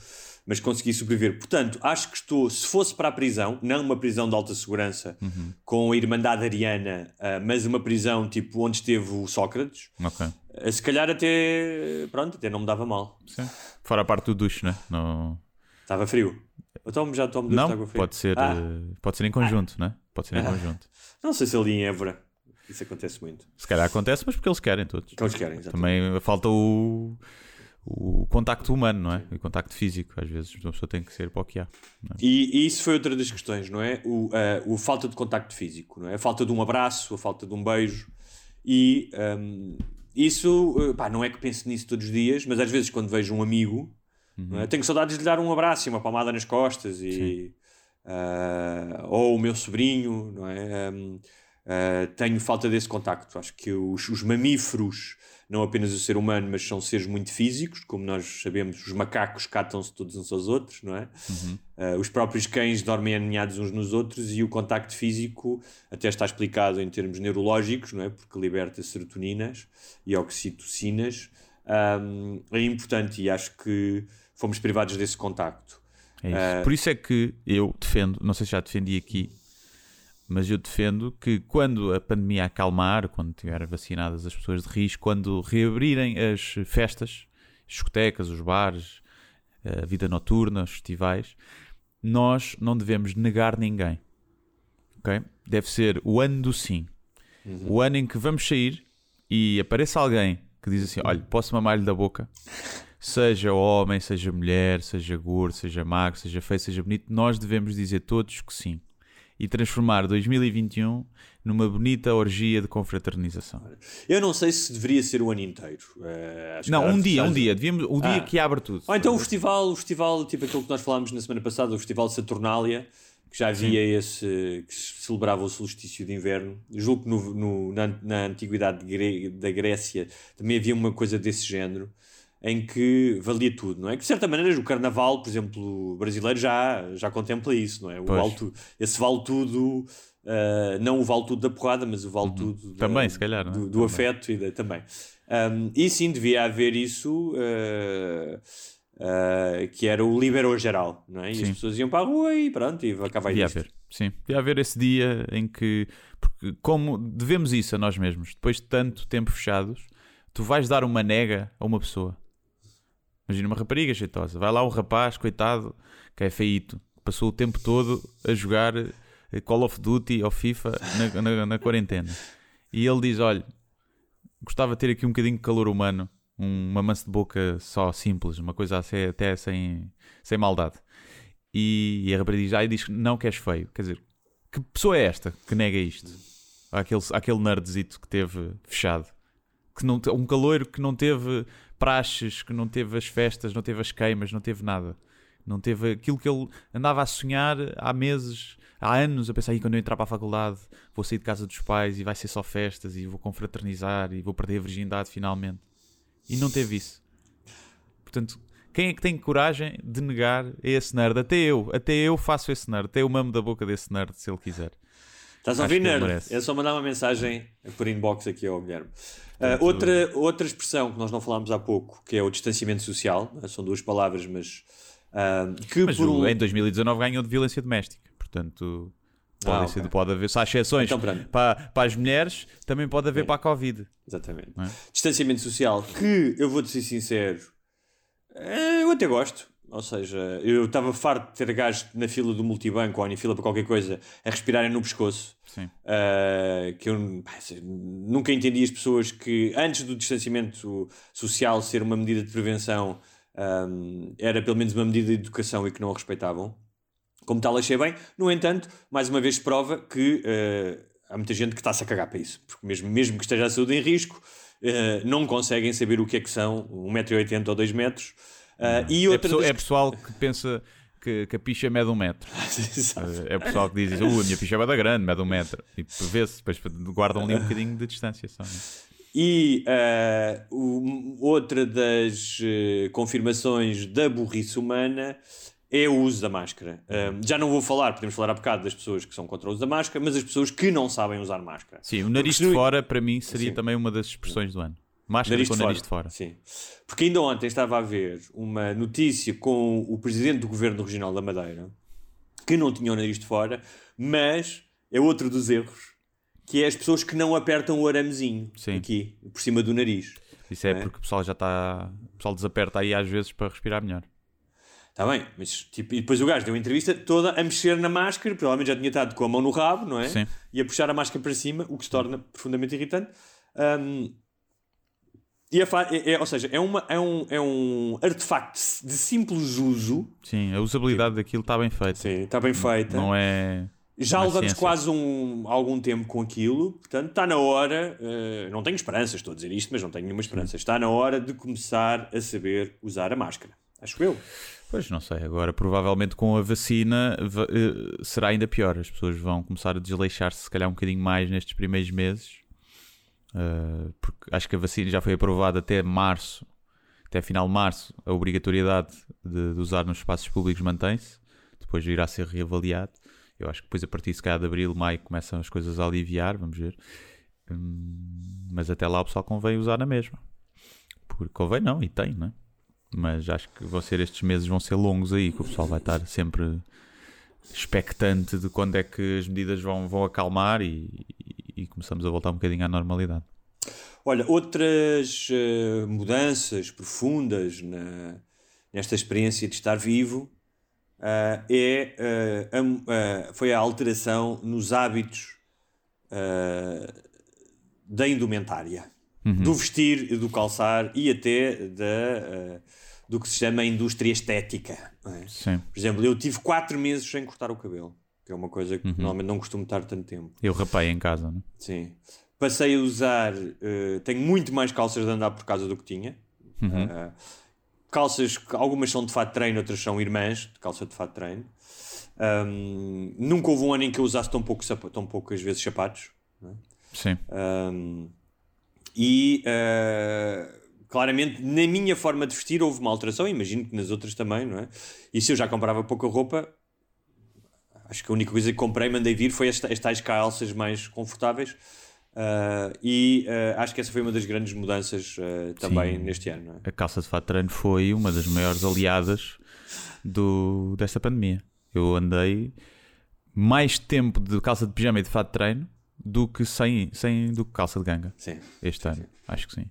Mas consegui sobreviver. Portanto, acho que estou, se fosse para a prisão, não uma prisão de alta segurança uhum. com a Irmandade Ariana, uh, mas uma prisão tipo onde esteve o Sócrates, okay. uh, se calhar até, pronto, até não me dava mal. Sim. Fora a parte do duche, né? No... Estava frio. Eu tomo, já tomo duche não, de água fria. Pode ser, ah. uh, pode ser em conjunto, ah. né? Pode ser em ah. conjunto. Não sei se ali em Évora. Isso acontece muito. Se calhar acontece, mas porque eles querem todos. Que eles querem, exatamente. Também falta o o contacto humano, não é? O contacto físico, às vezes uma pessoa tem que ser para o que há. É? E, e, isso foi outra das questões, não é? O, uh, o falta de contacto físico, não é? A falta de um abraço, a falta de um beijo. E um, isso, uh, pá, não é que pense nisso todos os dias, mas às vezes quando vejo um amigo, uhum. é? tenho saudades de lhe dar um abraço e uma palmada nas costas e. Uh, ou o meu sobrinho, não é? Um, tenho falta desse contacto. Acho que os, os mamíferos não apenas o ser humano, mas são seres muito físicos, como nós sabemos, os macacos catam-se todos uns aos outros, não é? Uhum. Uh, os próprios cães dormem aninhados uns nos outros e o contacto físico até está explicado em termos neurológicos, não é? Porque liberta serotoninas e oxitocinas. Um, é importante e acho que fomos privados desse contacto. É isso. Uh, Por isso é que eu defendo, não sei se já defendi aqui, mas eu defendo que quando a pandemia acalmar, quando tiverem vacinadas as pessoas de risco, quando reabrirem as festas, as discotecas, os bares, a vida noturna, os festivais, nós não devemos negar ninguém. Okay? Deve ser o ano do sim. Uhum. O ano em que vamos sair e apareça alguém que diz assim: Olha, posso mamar-lhe da boca? Seja homem, seja mulher, seja gordo, seja magro, seja feio, seja bonito, nós devemos dizer todos que sim e transformar 2021 numa bonita orgia de confraternização. Eu não sei se deveria ser o ano inteiro. Uh, não, um dia, um dia. Devíamos, o dia ah. que abre tudo. Ou então o festival, o festival, tipo aquilo que nós falámos na semana passada, o festival Saturnália, que já havia Sim. esse, que se celebrava o solstício de inverno. Julgo que no, no na, na antiguidade da Grécia também havia uma coisa desse género em que valia tudo, não é? Que de certa maneira o carnaval, por exemplo, brasileiro já, já contempla isso, não é? O vale esse vale tudo, uh, não o vale tudo da porrada, mas o vale uhum. tudo da, também, se calhar, do, do afeto e da, também. Um, e sim, devia haver isso. Uh, uh, que era o liberou geral, não é? E sim. as pessoas iam para a rua e pronto, e acabava Devia haver, sim. Devia haver esse dia em que, porque como devemos isso a nós mesmos, depois de tanto tempo fechados, tu vais dar uma nega a uma pessoa. Imagina uma rapariga jeitosa. Vai lá um rapaz, coitado, que é feito. Passou o tempo todo a jogar Call of Duty ou FIFA na, na, na quarentena. E ele diz: Olha, gostava de ter aqui um bocadinho de calor humano. Um, uma mansa de boca só simples, uma coisa assim, até sem, sem maldade. E, e a rapariga diz: Ah, diz não que és feio. Quer dizer, que pessoa é esta que nega isto? Aquele, aquele nerdzito que teve fechado. Que não, um caloiro que não teve praxes, que não teve as festas, não teve as queimas, não teve nada. Não teve aquilo que ele andava a sonhar há meses, há anos, a pensar quando eu entrar para a faculdade vou sair de casa dos pais e vai ser só festas e vou confraternizar e vou perder a virgindade finalmente. E não teve isso. Portanto, quem é que tem coragem de negar esse nerd? Até eu, até eu faço esse nerd, até eu mamo da boca desse nerd se ele quiser. Estás a ouvir, nerd? É só mandar uma mensagem por inbox aqui ao Guilherme. Uh, outra, outra expressão que nós não falámos há pouco, que é o distanciamento social, né? são duas palavras, mas Uh, que Mas por o- em 2019 ganhou de violência doméstica. Portanto, pode, Ah, ser, pode haver. Se há exceções Então, para, para as mulheres, também pode haver para a Covid. Exatamente. É? Distanciamento social, que eu vou-te ser sincero, eh, eu até gosto. Ou seja, eu estava farto de ter gajos na fila do multibanco ou em fila para qualquer coisa a respirarem no pescoço. Sim. Uh, que eu pá, nunca entendi as pessoas que antes do distanciamento social ser uma medida de prevenção um, era pelo menos uma medida de educação e que não a respeitavam. Como tal, achei bem. No entanto, mais uma vez prova que uh, há muita gente que está-se a cagar para isso, porque mesmo, mesmo que esteja a saúde em risco, uh, não conseguem saber o que é que são 1,80m ou 2 metros. Uh, e É, outra pessoa- das- é pessoal que pensa que, que a picha mede um metro. Exato. É pessoal que diz "Uh, a minha picha é bada grande, mede um metro. E vê-se, depois guardam ali um bocadinho de distância só. né? E eh, o- outra das eh, confirmações da burrice humana é o uso da máscara. Já não vou falar, podemos falar há bocado das pessoas que são contra o uso da máscara, mas as pessoas que não sabem usar máscara. Sim, o nariz Porque de fora, para mim, seria Sim. também uma das expressões do ano. Máscara Nariz com de nariz de fora. Sim. Porque ainda ontem estava a ver uma notícia com o presidente do governo regional da Madeira que não tinha o nariz de fora, mas é outro dos erros, que é as pessoas que não apertam o aramezinho Sim. aqui, por cima do nariz. Isso é, É. porque o pessoal já está. O pessoal desaperta aí às vezes para respirar melhor. Está bem, mas tipo, e depois o gajo deu uma entrevista toda a mexer na máscara, provavelmente já tinha estado com a mão no rabo, não é? Sim. E a puxar a máscara para cima, o que se torna profundamente irritante. Um, e a é, é- ou seja, é, uma, é, um, é um artefacto de simples uso, Sim, a usabilidade daquilo está bem feita. Sim, está bem feita. Não é. já não levamos quase um, algum tempo com aquilo, portanto está na hora. eh, não tenho esperanças, estou a dizer isto, mas não tenho nenhuma esperança. Está na hora de começar a saber usar a máscara. Acho eu. Pois não sei, agora provavelmente com a vacina va- eh, será ainda pior. As pessoas vão começar a desleixar-se, se calhar, um bocadinho mais nestes primeiros meses, Eh, porque acho que a vacina já foi aprovada até março, até final de março. A obrigatoriedade de, de usar nos espaços públicos mantém-se, depois irá ser reavaliado. Eu acho que depois, a partir calhar, de abril, maio, começam as coisas a aliviar, vamos ver. Hum, mas até lá o pessoal convém usar na mesma. Porque convém não, e tem, não é? Mas acho que vão ser estes meses vão ser longos aí, que o pessoal vai estar sempre expectante de quando é que as medidas vão, vão acalmar e, e- e começamos a voltar um bocadinho à normalidade. Olha, outras eh, mudanças profundas na- nesta experiência de estar vivo ah, é, eh, a- foi a alteração nos hábitos da indumentária, do vestir, do calçar e até da, do que se chama indústria estética. é? Por exemplo, eu tive quatro meses sem cortar o cabelo, que é uma coisa que normalmente não costumo estar tanto tempo. Eu rapei em casa, não é? Sim. Passei a usar. eh, tenho muito mais calças de andar por causa do que tinha. Eh, calças, que algumas são de fato de treino, outras são irmãs de calça de fato de treino. Ahm, nunca houve um ano em que eu usasse tão, pouco, tão poucas vezes sapatos. Sim. Ahm, e eh, claramente na minha forma de vestir houve uma alteração, imagino que nas outras também, não é? E se eu já comprava pouca roupa, acho que a única coisa que comprei, mandei vir, foi as, as tais calças mais confortáveis. Ah, e ah, acho que essa foi uma das grandes mudanças ah, também Sim. neste ano. Não é? A calça de fato de treino foi uma das maiores aliadas do, desta pandemia. Eu andei mais tempo de calça de pijama e de fato de treino do que sem, sem do que calça de ganga Sim. este ano. Acho que sim.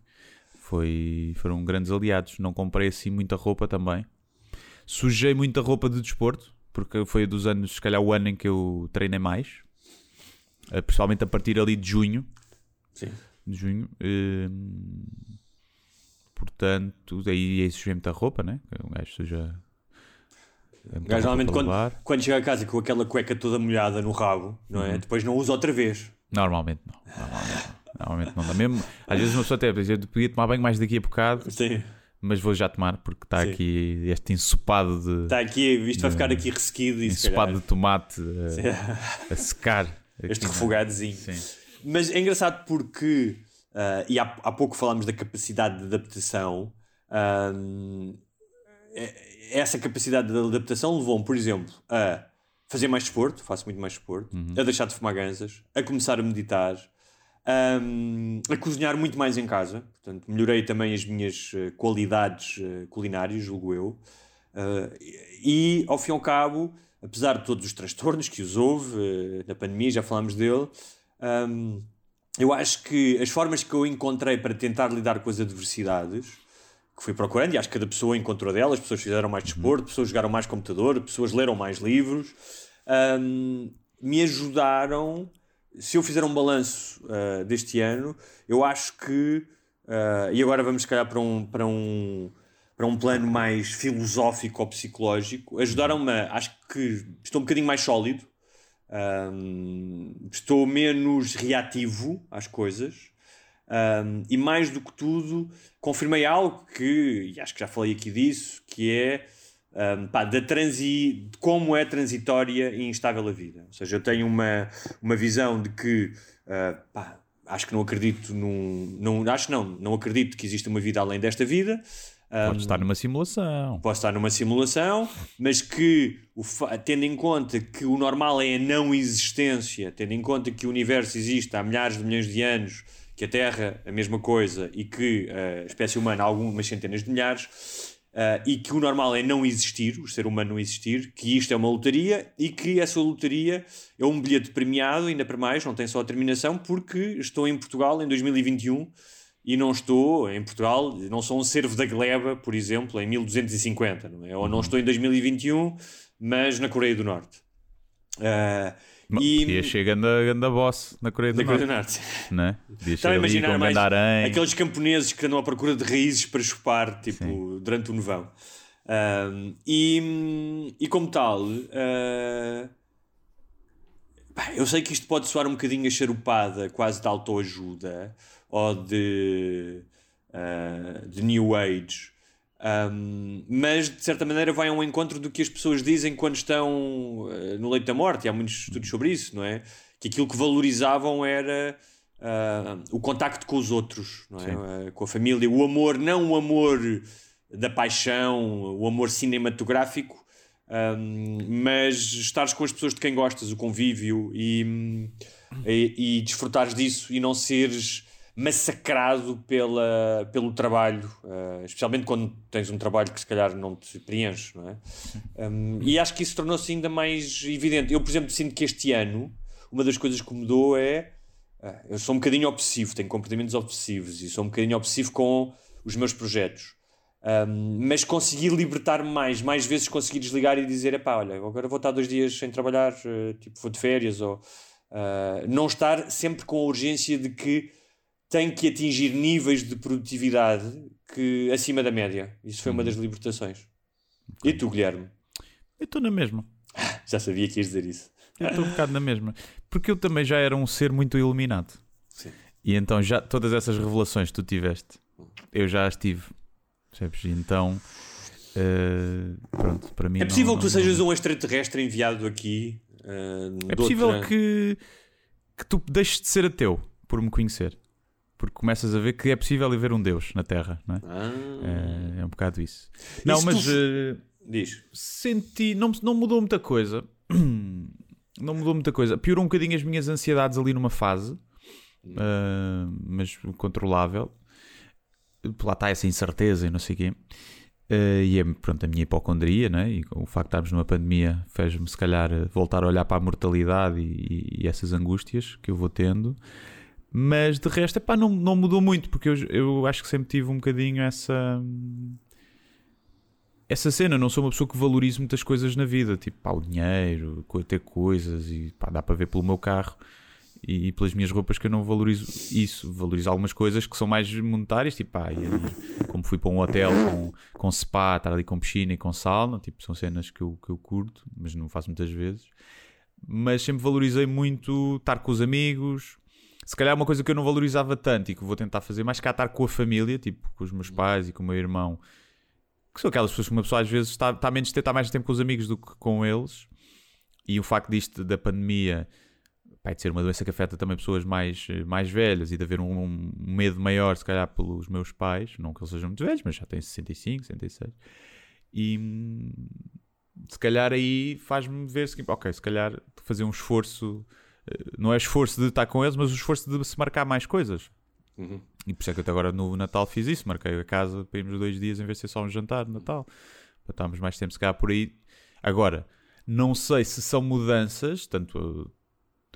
Foi, foram grandes aliados. Não comprei assim muita roupa também. Sujei muita roupa de desporto, porque foi dos anos, se calhar, o ano em que eu treinei mais. Eh, Principalmente a partir ali de junho. Sim. De junho. Hum, portanto, daí aí sujei muita roupa, né? Um gajo suja. é muita gajo normalmente quando, quando chega a casa com aquela cueca toda molhada no rabo, não Uhum. é? Depois não usa outra vez. Normalmente não. Normalmente não. Normalmente não dá mesmo. Às vezes uma pessoa até diz, eu podia tomar banho mais daqui a bocado, Sim. mas vou já tomar porque está Sim. aqui este ensopado de. Está aqui, isto vai ficar aqui ressequido e ensopado de tomate a, a secar. este aqui, refogadozinho. Sim. Mas é engraçado porque, ah, e há, há pouco falámos da capacidade de adaptação, ahm, é- essa capacidade de adaptação levou-me, por exemplo, a fazer mais desporto, faço muito mais desporto, Uhum. a deixar de fumar ganzas, a começar a meditar, ahm, a cozinhar muito mais em casa, portanto, melhorei também as minhas eh, qualidades eh, culinárias, julgo eu. Uh, e, ao fim e ao cabo, apesar de todos os transtornos que os houve uh, na pandemia, já falámos dele, um, eu acho que as formas que eu encontrei para tentar lidar com as adversidades, que fui procurando, e acho que cada pessoa encontrou delas, pessoas fizeram mais desporto, pessoas jogaram mais computador, pessoas leram mais livros, um, me ajudaram. Se eu fizer um balanço uh, deste ano, eu acho que. Uh, e agora vamos, se calhar, para um, para um, para um plano mais filosófico ou psicológico, ajudaram-me. Acho que estou um bocadinho mais sólido, um, estou menos reativo às coisas. Um, e mais do que tudo, confirmei algo que, e acho que já falei aqui disso, que é um, pá, da transi, de como é transitória e instável a vida. Ou seja, eu tenho uma, uma visão de que uh, pá, acho que não acredito num. Não, acho não, não acredito que exista uma vida além desta vida. Pode estar numa simulação. Pode estar numa simulação, mas que, tendo em conta que o normal é a não existência, tendo em conta que o universo existe há milhares de milhões de anos, que a Terra a mesma coisa e que a espécie humana há algumas centenas de milhares, Uh, e que o normal é não existir, o ser humano não existir, que isto é uma lotaria e que essa lotaria é um bilhete premiado, ainda para mais, não tem só a terminação, porque estou em Portugal em 2021 e não estou em Portugal, não sou um servo da gleba, por exemplo, em 1250, não é? Ou não estou em 2021, mas na Coreia do Norte. Uh, e chegando a ganda boss na Coreia do Norte. Do Norte. Né? Estava a imaginar mais aqueles camponeses que andam à procura de raízes para chupar tipo, Sim. durante o nevão. Um, e, e como tal, uh, eu sei que isto pode soar um bocadinho a charupada, quase de autoajuda ou de, uh, de New Age. Um, mas de certa maneira vai a um encontro do que as pessoas dizem quando estão uh, no leito da morte. E há muitos estudos sobre isso, não é? Que aquilo que valorizavam era uh, o contacto com os outros, não é? Uh, com a família, o amor, não o amor da paixão, o amor cinematográfico, um, mas estares com as pessoas de quem gostas, o convívio e, e, e desfrutares disso e não seres massacrado pela, pelo trabalho, uh, especialmente quando tens um trabalho que se calhar não te preenche, não é? Um, e acho que isso tornou-se ainda mais evidente. Eu, por exemplo, sinto que este ano, uma das coisas que mudou é. Uh, eu sou um bocadinho obsessivo, tenho comportamentos obsessivos e sou um bocadinho obsessivo com os meus projetos. Um, mas consegui libertar-me mais, mais vezes consegui desligar e dizer: pá, olha, agora vou estar dois dias sem trabalhar, uh, tipo, vou de férias, ou não estar sempre com a urgência de que tem que atingir níveis de produtividade que acima da média. Isso foi uma das libertações. Okay. E tu, Guilherme? Eu estou na mesma. já sabia que ias dizer isso. Eu estou um bocado na mesma. Porque eu também já era um ser muito iluminado. Sim. E então já todas essas revelações que tu tiveste, eu já as tive. Percebes? Então, uh, pronto, para mim. É possível não, que tu sejas um extraterrestre enviado aqui. Uh, é possível outra... que, que tu deixes de ser ateu por me conhecer porque começas a ver que é possível haver um Deus na Terra, não é? Ah. É, é, um bocado isso. Não, mas tu... uh, diz. Senti, não, não mudou muita coisa. não mudou muita coisa. Piorou um bocadinho as minhas ansiedades ali numa fase, uh, mas controlável. Lá está essa incerteza e não sei o quê. Uh, e é pronto, a minha hipocondria, né? e o facto de estarmos numa pandemia fez-me se calhar voltar a olhar para a mortalidade e, e essas angústias que eu vou tendo. Mas de resto, epá, não, não mudou muito, porque eu, eu acho que sempre tive um bocadinho essa. Essa cena, não sou uma pessoa que valorize muitas coisas na vida, tipo pá, o dinheiro, ter coisas, e pá, dá para ver pelo meu carro e, e, pelas minhas roupas que eu não valorizo isso. Valorizo algumas coisas que são mais monetárias, tipo pá, como fui para um hotel com, com spa, estar ali com piscina e com sauna, tipo, são cenas que eu, que eu curto, mas não faço muitas vezes. Mas sempre valorizei muito estar com os amigos, se calhar uma coisa que eu não valorizava tanto e que vou tentar fazer mais cá estar com a família, tipo com os meus pais e com o meu irmão, que são aquelas pessoas que uma pessoa às vezes está, está menos tempo, está mais tempo com os amigos do que com eles. E o facto disto da pandemia, de ser uma doença que afeta também pessoas mais, mais velhas e de haver um, um, medo maior, se calhar, pelos meus pais, não que eles sejam muito velhos, mas já têm 65, 66. E se calhar aí faz-me ver, ok, se calhar fazer um esforço não é esforço de estar com eles, mas o esforço de se marcar mais coisas. Uhum. E por isso é que até agora no Natal fiz isso, marquei a casa para irmos dois dias em vez de ser só um jantar no Natal. para estarmos mais tempo se calhar por aí. Agora, não sei se são mudanças, tanto uh,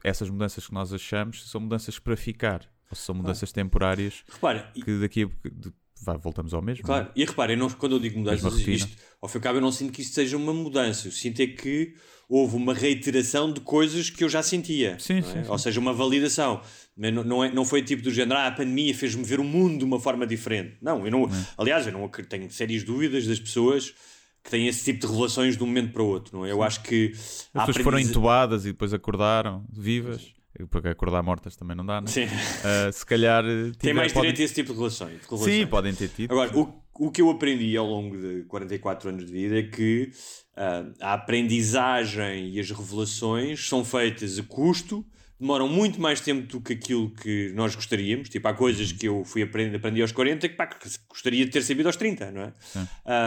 essas mudanças que nós achamos, se são mudanças para ficar, ou se são mudanças temporárias Repara, que daqui a de- vai, voltamos ao mesmo. Claro, e reparem, quando eu digo mudanças, isto, ao fim e ao cabo, eu não sinto que isto seja uma mudança. Eu sinto é que houve uma reiteração de coisas que eu já sentia. Sim, não é? sim, sim. Ou seja, uma validação. Mas Não, não, é, não foi tipo do género, ah, a pandemia fez-me ver o mundo de uma forma diferente. Não, eu não. Aliás, eu não tenho sérias dúvidas das pessoas que têm esse tipo de relações de um momento para o outro. Não é? Eu acho que. As pessoas foram aprendiza- entubadas e depois acordaram vivas, porque acordar mortas também não dá, né? Sim. Ah, se calhar eh, Tem tiver- mais podem- direito a esse tipo de relações. de Sim, relações. podem ter tido. Agora, o, o que eu aprendi ao longo de 44 anos de vida é que ah, a aprendizagem e as revelações são feitas a custo, demoram muito mais tempo do que aquilo que nós gostaríamos. Tipo, há coisas que eu fui aprendendo, aprendi aos 40 que, pá, que gostaria de ter sabido aos 30, não é?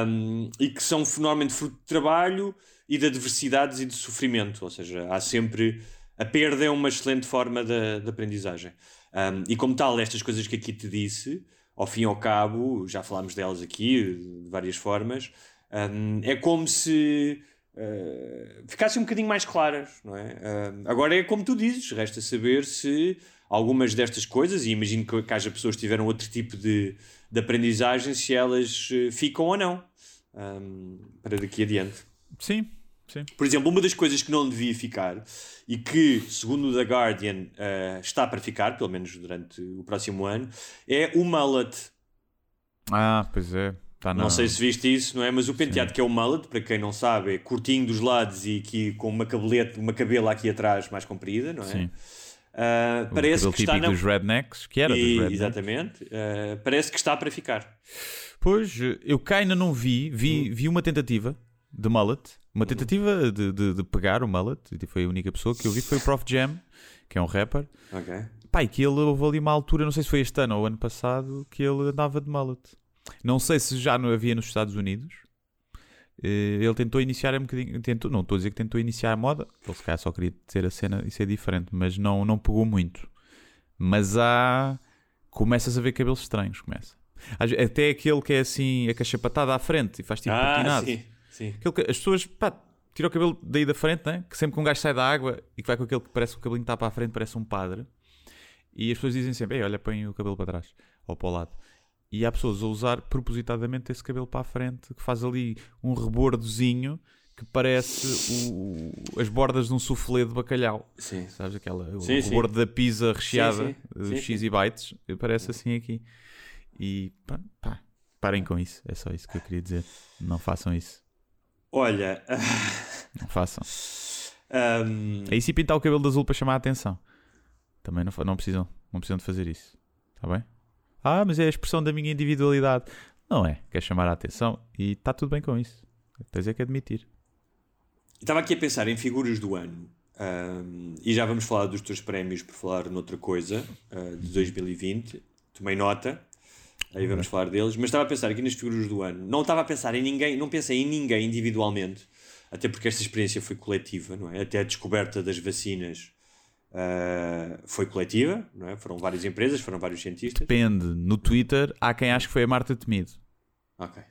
Um, e que são normalmente fruto de trabalho e de adversidades e de sofrimento. Ou seja, há sempre. A perda é uma excelente forma de, de aprendizagem. Um, e como tal, estas coisas que aqui te disse, ao fim e ao cabo, já falámos delas aqui de várias formas, um, é como se uh, ficassem um bocadinho mais claras, não é? Um, agora é como tu dizes, resta saber se algumas destas coisas, e imagino que, que haja pessoas que tiveram outro tipo de, de aprendizagem, se elas eh, ficam ou não um, para daqui adiante. Sim, sim. Por exemplo, uma das coisas que não devia ficar e que, segundo o The Guardian, eh, está para ficar, pelo menos durante o próximo ano, é o mullet. Ah, pois é. Tá Não na- sei se viste isso, não é? Mas o penteado que é o mullet, para quem não sabe, é curtinho dos lados e aqui com uma cabelete, uma cabela aqui atrás mais comprida, não é? Sim. O parece que está na... dos rednecks, que era E- dos rednecks. Exatamente. Ah, parece que está para ficar. Pois, eu cá ainda não vi, vi, Hum. vi uma tentativa de mullet, uma tentativa de, de, de pegar o mullet, e foi a única pessoa que eu vi, foi o Prof Jam, que é um rapper. Ok. Pai, que ele houve ali uma altura, não sei se foi este ano ou ano passado, que ele andava de mullet. Não sei se já não havia nos Estados Unidos. Eh, Ele tentou iniciar um bocadinho, tentou, não estou a dizer que tentou iniciar a moda, ele se calhar só queria ter a cena e ser diferente, mas não, não pegou muito. Mas há. Começas a ver cabelos estranhos, começa. Até aquele que é assim, a cachapatada à frente e faz tipo ah, patinado. sim, sim. Aquele as pessoas, pá, tira o cabelo daí da frente, né? que sempre que um gajo sai da água e que vai com aquele que parece que o cabelinho está para a frente, parece um padre. E as pessoas dizem sempre, Ei, olha, põe o cabelo para trás ou para o lado. E há pessoas a usar propositadamente esse cabelo para a frente, que faz ali um rebordozinho que parece o- as bordas de um soufflé de bacalhau. Sim. Sabes aquela, o Sim, sim. rebordo da pizza recheada, sim. Sim, X e bytes, parece assim aqui. E pá, pá, parem com isso, é só isso que eu queria dizer. Não façam isso, Olha, não façam. ahm, Aí se pintar o cabelo de azul para chamar a atenção. Também não, não, precisam, não precisam de fazer isso. Está bem? Ah, mas é a expressão da minha individualidade. Não é. Quer chamar a atenção e está tudo bem com isso. Tens é que admitir. Estava aqui a pensar em figuras do ano ahm, e já vamos falar dos teus prémios por falar noutra coisa ah, de 2020. Tomei nota, aí vamos falar deles. Mas estava a pensar aqui nas figuras do ano. Não estava a pensar em ninguém, não pensei em ninguém individualmente, até porque esta experiência foi coletiva, não é? Até a descoberta das vacinas ah, foi coletiva, não é? Foram várias empresas, foram vários cientistas. Depende. No Twitter há quem ache que foi a Marta Temido. Ok.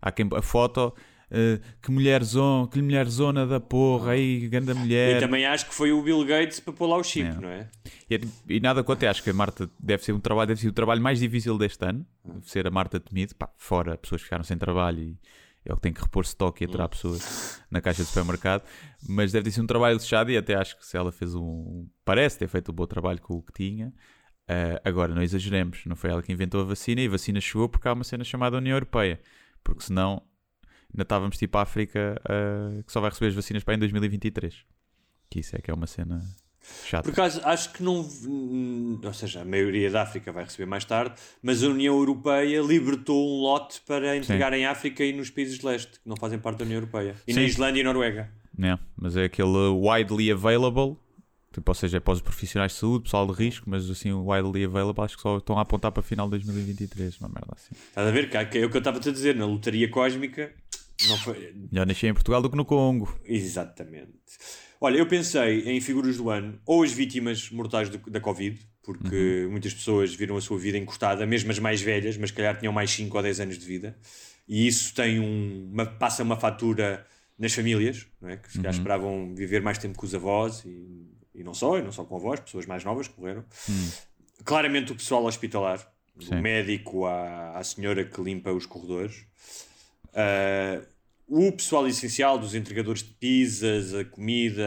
Há quem a foto. Eh, que mulher zona, que mulher zona da porra, aí, grande E mulher. também acho que foi o Bill Gates para pôr lá o chip, É. não é? E, é e nada quanto, acho que a Marta deve ser um trabalho, deve ser o trabalho mais difícil deste ano, deve ser a Marta Temido, pá, fora pessoas que ficaram sem trabalho e é o que tem que repor estoque e aturar pessoas na caixa de supermercado, mas deve ter sido um trabalho fechado e até acho que se ela fez um, parece ter feito um bom trabalho com o que tinha. Ah, agora, não exageremos, não foi ela que inventou a vacina e a vacina chegou porque há uma cena chamada União Europeia, porque senão ainda estávamos tipo a África ah, que só vai receber as vacinas para em 2023. Que isso é que é uma cena chata. Por acaso, acho que não. Ou seja, a maioria da África vai receber mais tarde, mas a União Europeia libertou um lote para entregar em África e nos países de leste, que não fazem parte da União Europeia. E na Sim. Islândia e Noruega. né? Mas é aquele widely available, tipo, ou seja, é para os profissionais de saúde, pessoal de risco, mas assim, o widely available acho que só estão a apontar para final de 2023, uma merda assim. Estás a ver? cá, que É o que eu estava a dizer, na lotaria cósmica. Não foi... Melhor nascer em Portugal do que no Congo. Exatamente. Olha, eu pensei em figuras do ano, ou as vítimas mortais do- da Covid, porque muitas pessoas viram a sua vida encurtada, mesmo as mais velhas, mas calhar tinham mais 5 ou 10 anos de vida, e isso tem um, uma, passa uma fatura nas famílias, não é? que se calhar Uhum. esperavam viver mais tempo com os avós e, e não só, e não só com avós, pessoas mais novas que morreram. Claramente o pessoal hospitalar, Sim. médico à, à senhora que limpa os corredores, Ah, o pessoal essencial dos entregadores de pizzas, a comida,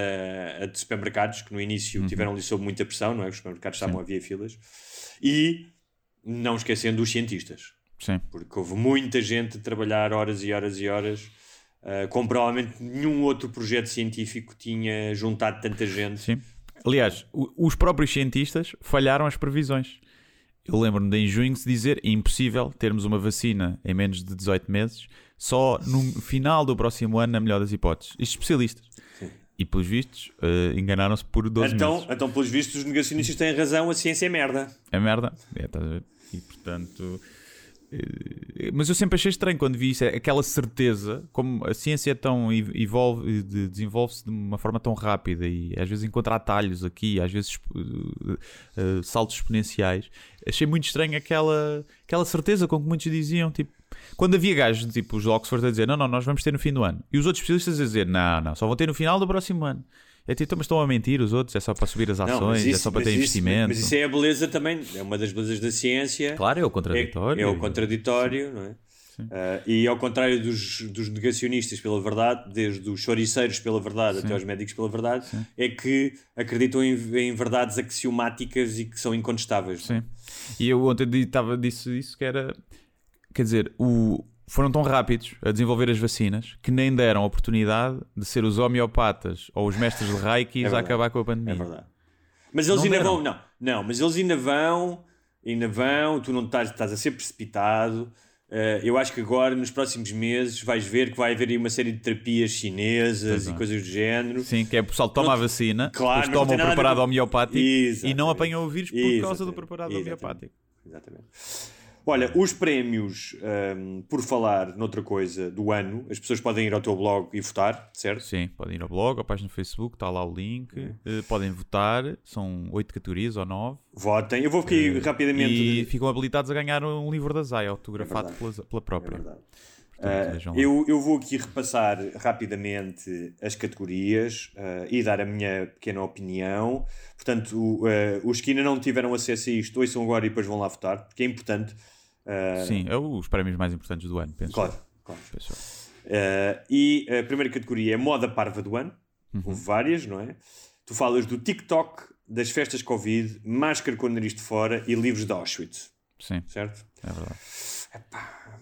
a de supermercados, que no início tiveram ali sob muita pressão, não é? Os supermercados estavam a havia filas. E não esquecendo os cientistas, Sim. porque houve muita gente a trabalhar horas e horas e horas, ah, como provavelmente nenhum outro projeto científico tinha juntado tanta gente. Sim. Aliás, os próprios cientistas falharam as previsões. Eu lembro-me de em junho se dizer é impossível termos uma vacina em menos de 18 meses, só no final do próximo ano, na melhor das hipóteses. Isto especialistas. E pelos vistos, eh, enganaram-se por 12 Então, meses. então, pelos vistos, os negacionistas têm razão, a ciência é merda. É merda. É, estás a ver? E portanto. Eh, Mas eu sempre achei estranho quando vi isso, é aquela certeza, como a ciência é tão ev- evolve, de- desenvolve-se de uma forma tão rápida e às vezes encontra atalhos aqui, às vezes eh, eh, saltos exponenciais. Achei muito estranho aquela, aquela certeza com que muitos diziam, tipo, quando havia gajos, tipo os Oxford, a dizer não, não, nós vamos ter no fim do ano, e os outros especialistas a dizer não, não, só vão ter no final do próximo ano. É tipo, "Então, mas estão a mentir os outros, é só para subir as Não, ações, é só para ter isso- investimento. Mas isso é a beleza também, é uma das belezas da ciência. Claro, é o É, contraditório. é o contraditório, não é? Ah, e ao contrário dos, dos negacionistas pela verdade, desde os choriceiros pela verdade até aos médicos pela verdade, é que acreditam em, em verdades axiomáticas e que são incontestáveis. Sim. E eu ontem estava disse isso que era. Quer dizer, o, foram tão rápidos a desenvolver as vacinas que nem deram a oportunidade de ser os homeopatas ou os mestres de Reiki a verdade. acabar com a pandemia. É verdade. Mas eles Não ainda deram. vão, não, não, mas eles ainda vão, ainda vão, tu não estás, estás a ser precipitado. Eh, eu acho que agora, nos próximos meses, vais ver que vai haver aí uma série de terapias chinesas e coisas do género. Sim, que é o pessoal toma Não- a vacina, Claro, depois toma o a preparado com- homeopático e não Exatamente. apanham o vírus por causa do Exatamente. preparado Exatamente. homeopático. Exatamente. Olha, os prémios, hum, por falar noutra coisa, do ano, as pessoas podem ir ao teu blog e votar, certo? Sim, podem ir ao blog, à página do Facebook, está lá o link. É. eh, podem votar, são oito categorias ou nove. Votem. Eu vou aqui rapidamente. E ficam habilitados a ganhar um livro da Zaya, autografado É pela, pela própria. É verdade. Portanto, lá. eu, eu vou aqui repassar rapidamente as categorias ah, e dar a minha pequena opinião. Portanto, o- ah, os que ainda não tiveram acesso a isto, ouçam agora e depois vão lá votar, porque é importante. Sim, é os prémios mais importantes do ano, penso. Claro, claro. Penso. Uh, e a primeira categoria é moda parva do ano. Uhum. Houve várias, não é? Tu falas do TikTok, das festas Covid, máscara com o nariz de fora e livros de Auschwitz, Sim, certo? é verdade.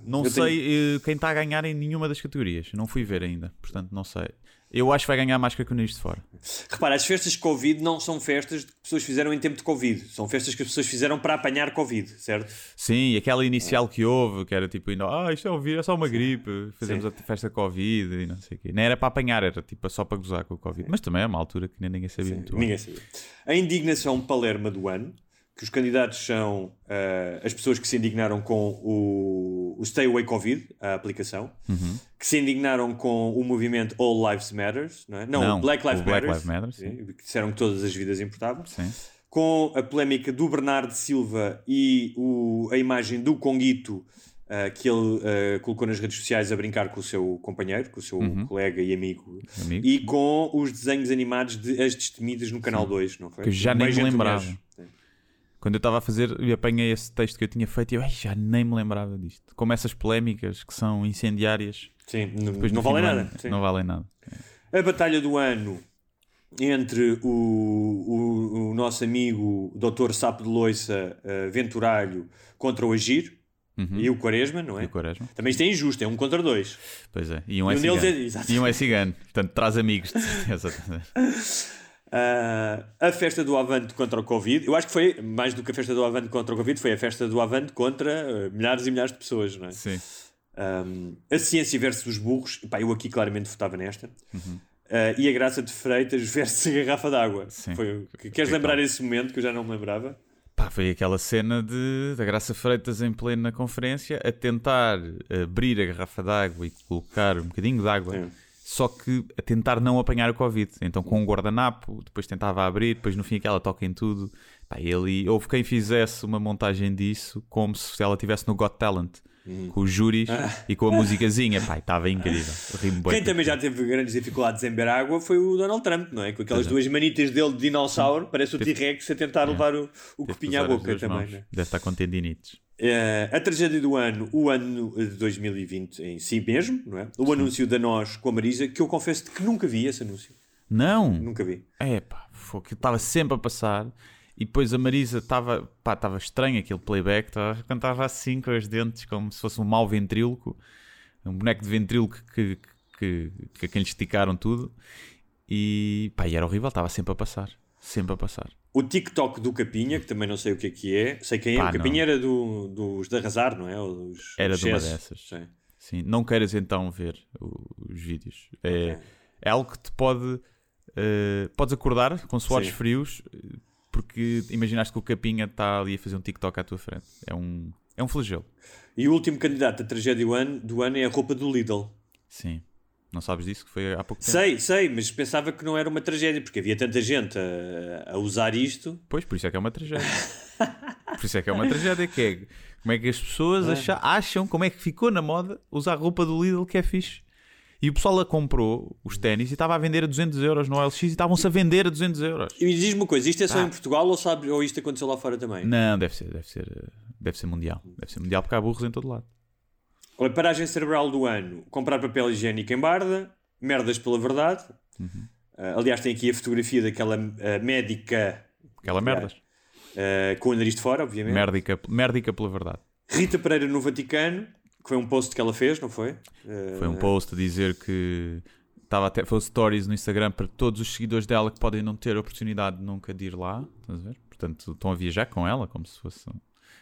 Não eu sei eh, quem está a ganhar em nenhuma das categorias. Não fui ver ainda, portanto não sei. Eu acho que vai ganhar máscara com o de fora. Repara, as festas Covid não são festas que pessoas fizeram em tempo de Covid. São festas que as pessoas fizeram para apanhar Covid, certo? Sim, e aquela inicial que houve, que era tipo, ah, isto é um vírus, é só uma gripe, fazemos a festa Covid e não sei o quê. Nem era para apanhar, era tipo só para gozar com o Covid. Mas também é uma altura que nem ninguém sabia muito. Ninguém sabia. A indignação palerma do ano, que os candidatos são ah, as pessoas que se indignaram com o, o Stay Away Covid, a aplicação, Uhum. que se indignaram com o movimento All Lives Matters, não é? Não, Não, Black Lives Matter, sim, que disseram que todas as vidas importavam, Sim. com a polémica do Bernardo Silva e o, a imagem do Conguito ah, que ele ah, colocou nas redes sociais a brincar com o seu companheiro, com o seu colega e amigo, Uhum. Amigo. e com os desenhos animados de As Destemidas no Canal 2, não foi? Que já nem me lembrava. Quando eu estava a fazer e apanhei esse texto que eu tinha feito, eu "Ei, já nem me lembrava disto. Como essas polémicas que são incendiárias, Sim, não fim valem nada. sim. Não valem nada. A batalha do ano entre o, o, o nosso amigo Dr. Sapo de Loiça uh, Venturalho contra o Agir e o Quaresma, não é? Uhum. E o Quaresma. Também isto é injusto, é um contra dois. Pois é. E um é E um deles cigano. é-. E um é cigano. Portanto, traz amigos, de certeza. Uh, a festa do Avante contra o Covid, eu acho que foi mais do que a festa do Avante contra o Covid, foi a festa do Avante contra uh, milhares e milhares de pessoas, não é? Sim. Um, a ciência versus os burros, pá, eu aqui claramente votava nesta. Uhum. Uh, e a graça de Freitas versus a garrafa d'água. Foi que- Queres lembrar claro. esse momento que eu já não me lembrava? Pá, foi aquela cena de, da Graça Freitas em plena conferência a tentar abrir a garrafa d'água e colocar um bocadinho de água, Sim. Só que a tentar não apanhar o Covid. Então com um guardanapo, depois tentava abrir, depois no fim aquela toca em tudo. Pá, ele, houve quem fizesse uma montagem disso como se ela estivesse no Got Talent. com os júris e com a musicazinha. Pá, estava incrível. Rimo Quem também já teve grandes dificuldades em beber água foi o Donald Trump, não é? Com aquelas duas manitas dele de dinossauro, parece o T-Rex a tentar levar o, o copinho à boca também. Né? Deve estar com tendinites. Uh, a tragédia do ano, o ano de 2020 em si mesmo, não é? O Sim. anúncio da Nós com a Marisa, que eu confesso que nunca vi esse anúncio. Não? Nunca vi. É pá, foi que estava sempre a passar e depois a Marisa estava, pá, estava estranho aquele playback, tava, cantava assim com os dentes, como se fosse um mau ventríloco, um boneco de ventríloco que, que, que, a quem lhe esticaram tudo. E pá, e era horrível, estava sempre a passar. Sempre a passar. O TikTok do Capinha, que também não sei o que é que é, sei quem é. Pá, o Capinha não. era do, dos de arrasar, não é? Dos, era de uma dessas. Sim. Sim. Não queiras então ver os vídeos. É, okay. é algo que te pode. Uh, podes acordar com suores Sim. frios porque imaginaste que o Capinha está ali a fazer um TikTok à tua frente. É um, é um flagelo. E o último candidato a tragédia do ano, do ano é a roupa do Lidl. Sim. Não sabes disso? Que foi há pouco tempo. Sei, sei, mas pensava que não era uma tragédia, porque havia tanta gente a, a usar isto. Pois, por isso é que é uma tragédia. por isso é que é uma tragédia, que é como é que as pessoas acham, acham como é que ficou na moda usar roupa do Lidl que é fixe. E o pessoal a comprou os ténis e estava a vender a 200 euros no OLX e estavam-se a vender a 200 euros. E diz-me uma coisa, isto é só ah. em Portugal ou, sabe, ou isto aconteceu lá fora também? Não, deve ser, deve ser, deve ser mundial. Deve ser mundial porque há burros em todo lado. Olha, paragem cerebral do ano, comprar papel higiênico em barda, merdas pela verdade. Uhum. Uh, aliás, tem aqui a fotografia daquela uh, médica... Aquela merdas. Uh, com o nariz de fora, obviamente. Merdica, merdica pela verdade. Rita Pereira no Vaticano, que foi um post que ela fez, não foi? Foi um post a dizer que estava até foi stories no Instagram para todos os seguidores dela que podem não ter a oportunidade nunca de ir lá, estás a ver? Portanto, estão a viajar com ela como se fosse. Ou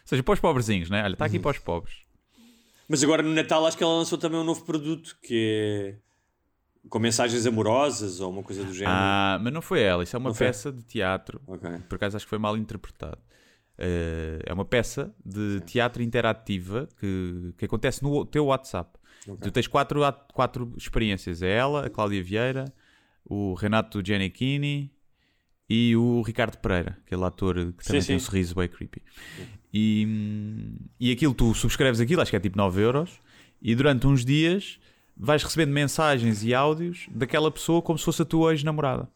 seja, para os pobrezinhos, né? Olha, está aqui uhum. para os pobres. Mas agora no Natal acho que ela lançou também um novo produto que é com mensagens amorosas ou uma coisa do género. Ah, mas não foi ela, isso é uma não peça foi? de teatro. Okay. Por acaso acho que foi mal interpretado. Uh, é uma peça de teatro interativa que, que acontece no teu WhatsApp. Okay. Tu tens quatro, quatro experiências: é ela, a Cláudia Vieira, o Renato Giannichini e o Ricardo Pereira, aquele ator que também sim, tem sim. um sorriso bem creepy. E, e aquilo, tu subscreves aquilo, acho que é tipo 9 euros, e durante uns dias vais recebendo mensagens e áudios daquela pessoa como se fosse a tua ex-namorada.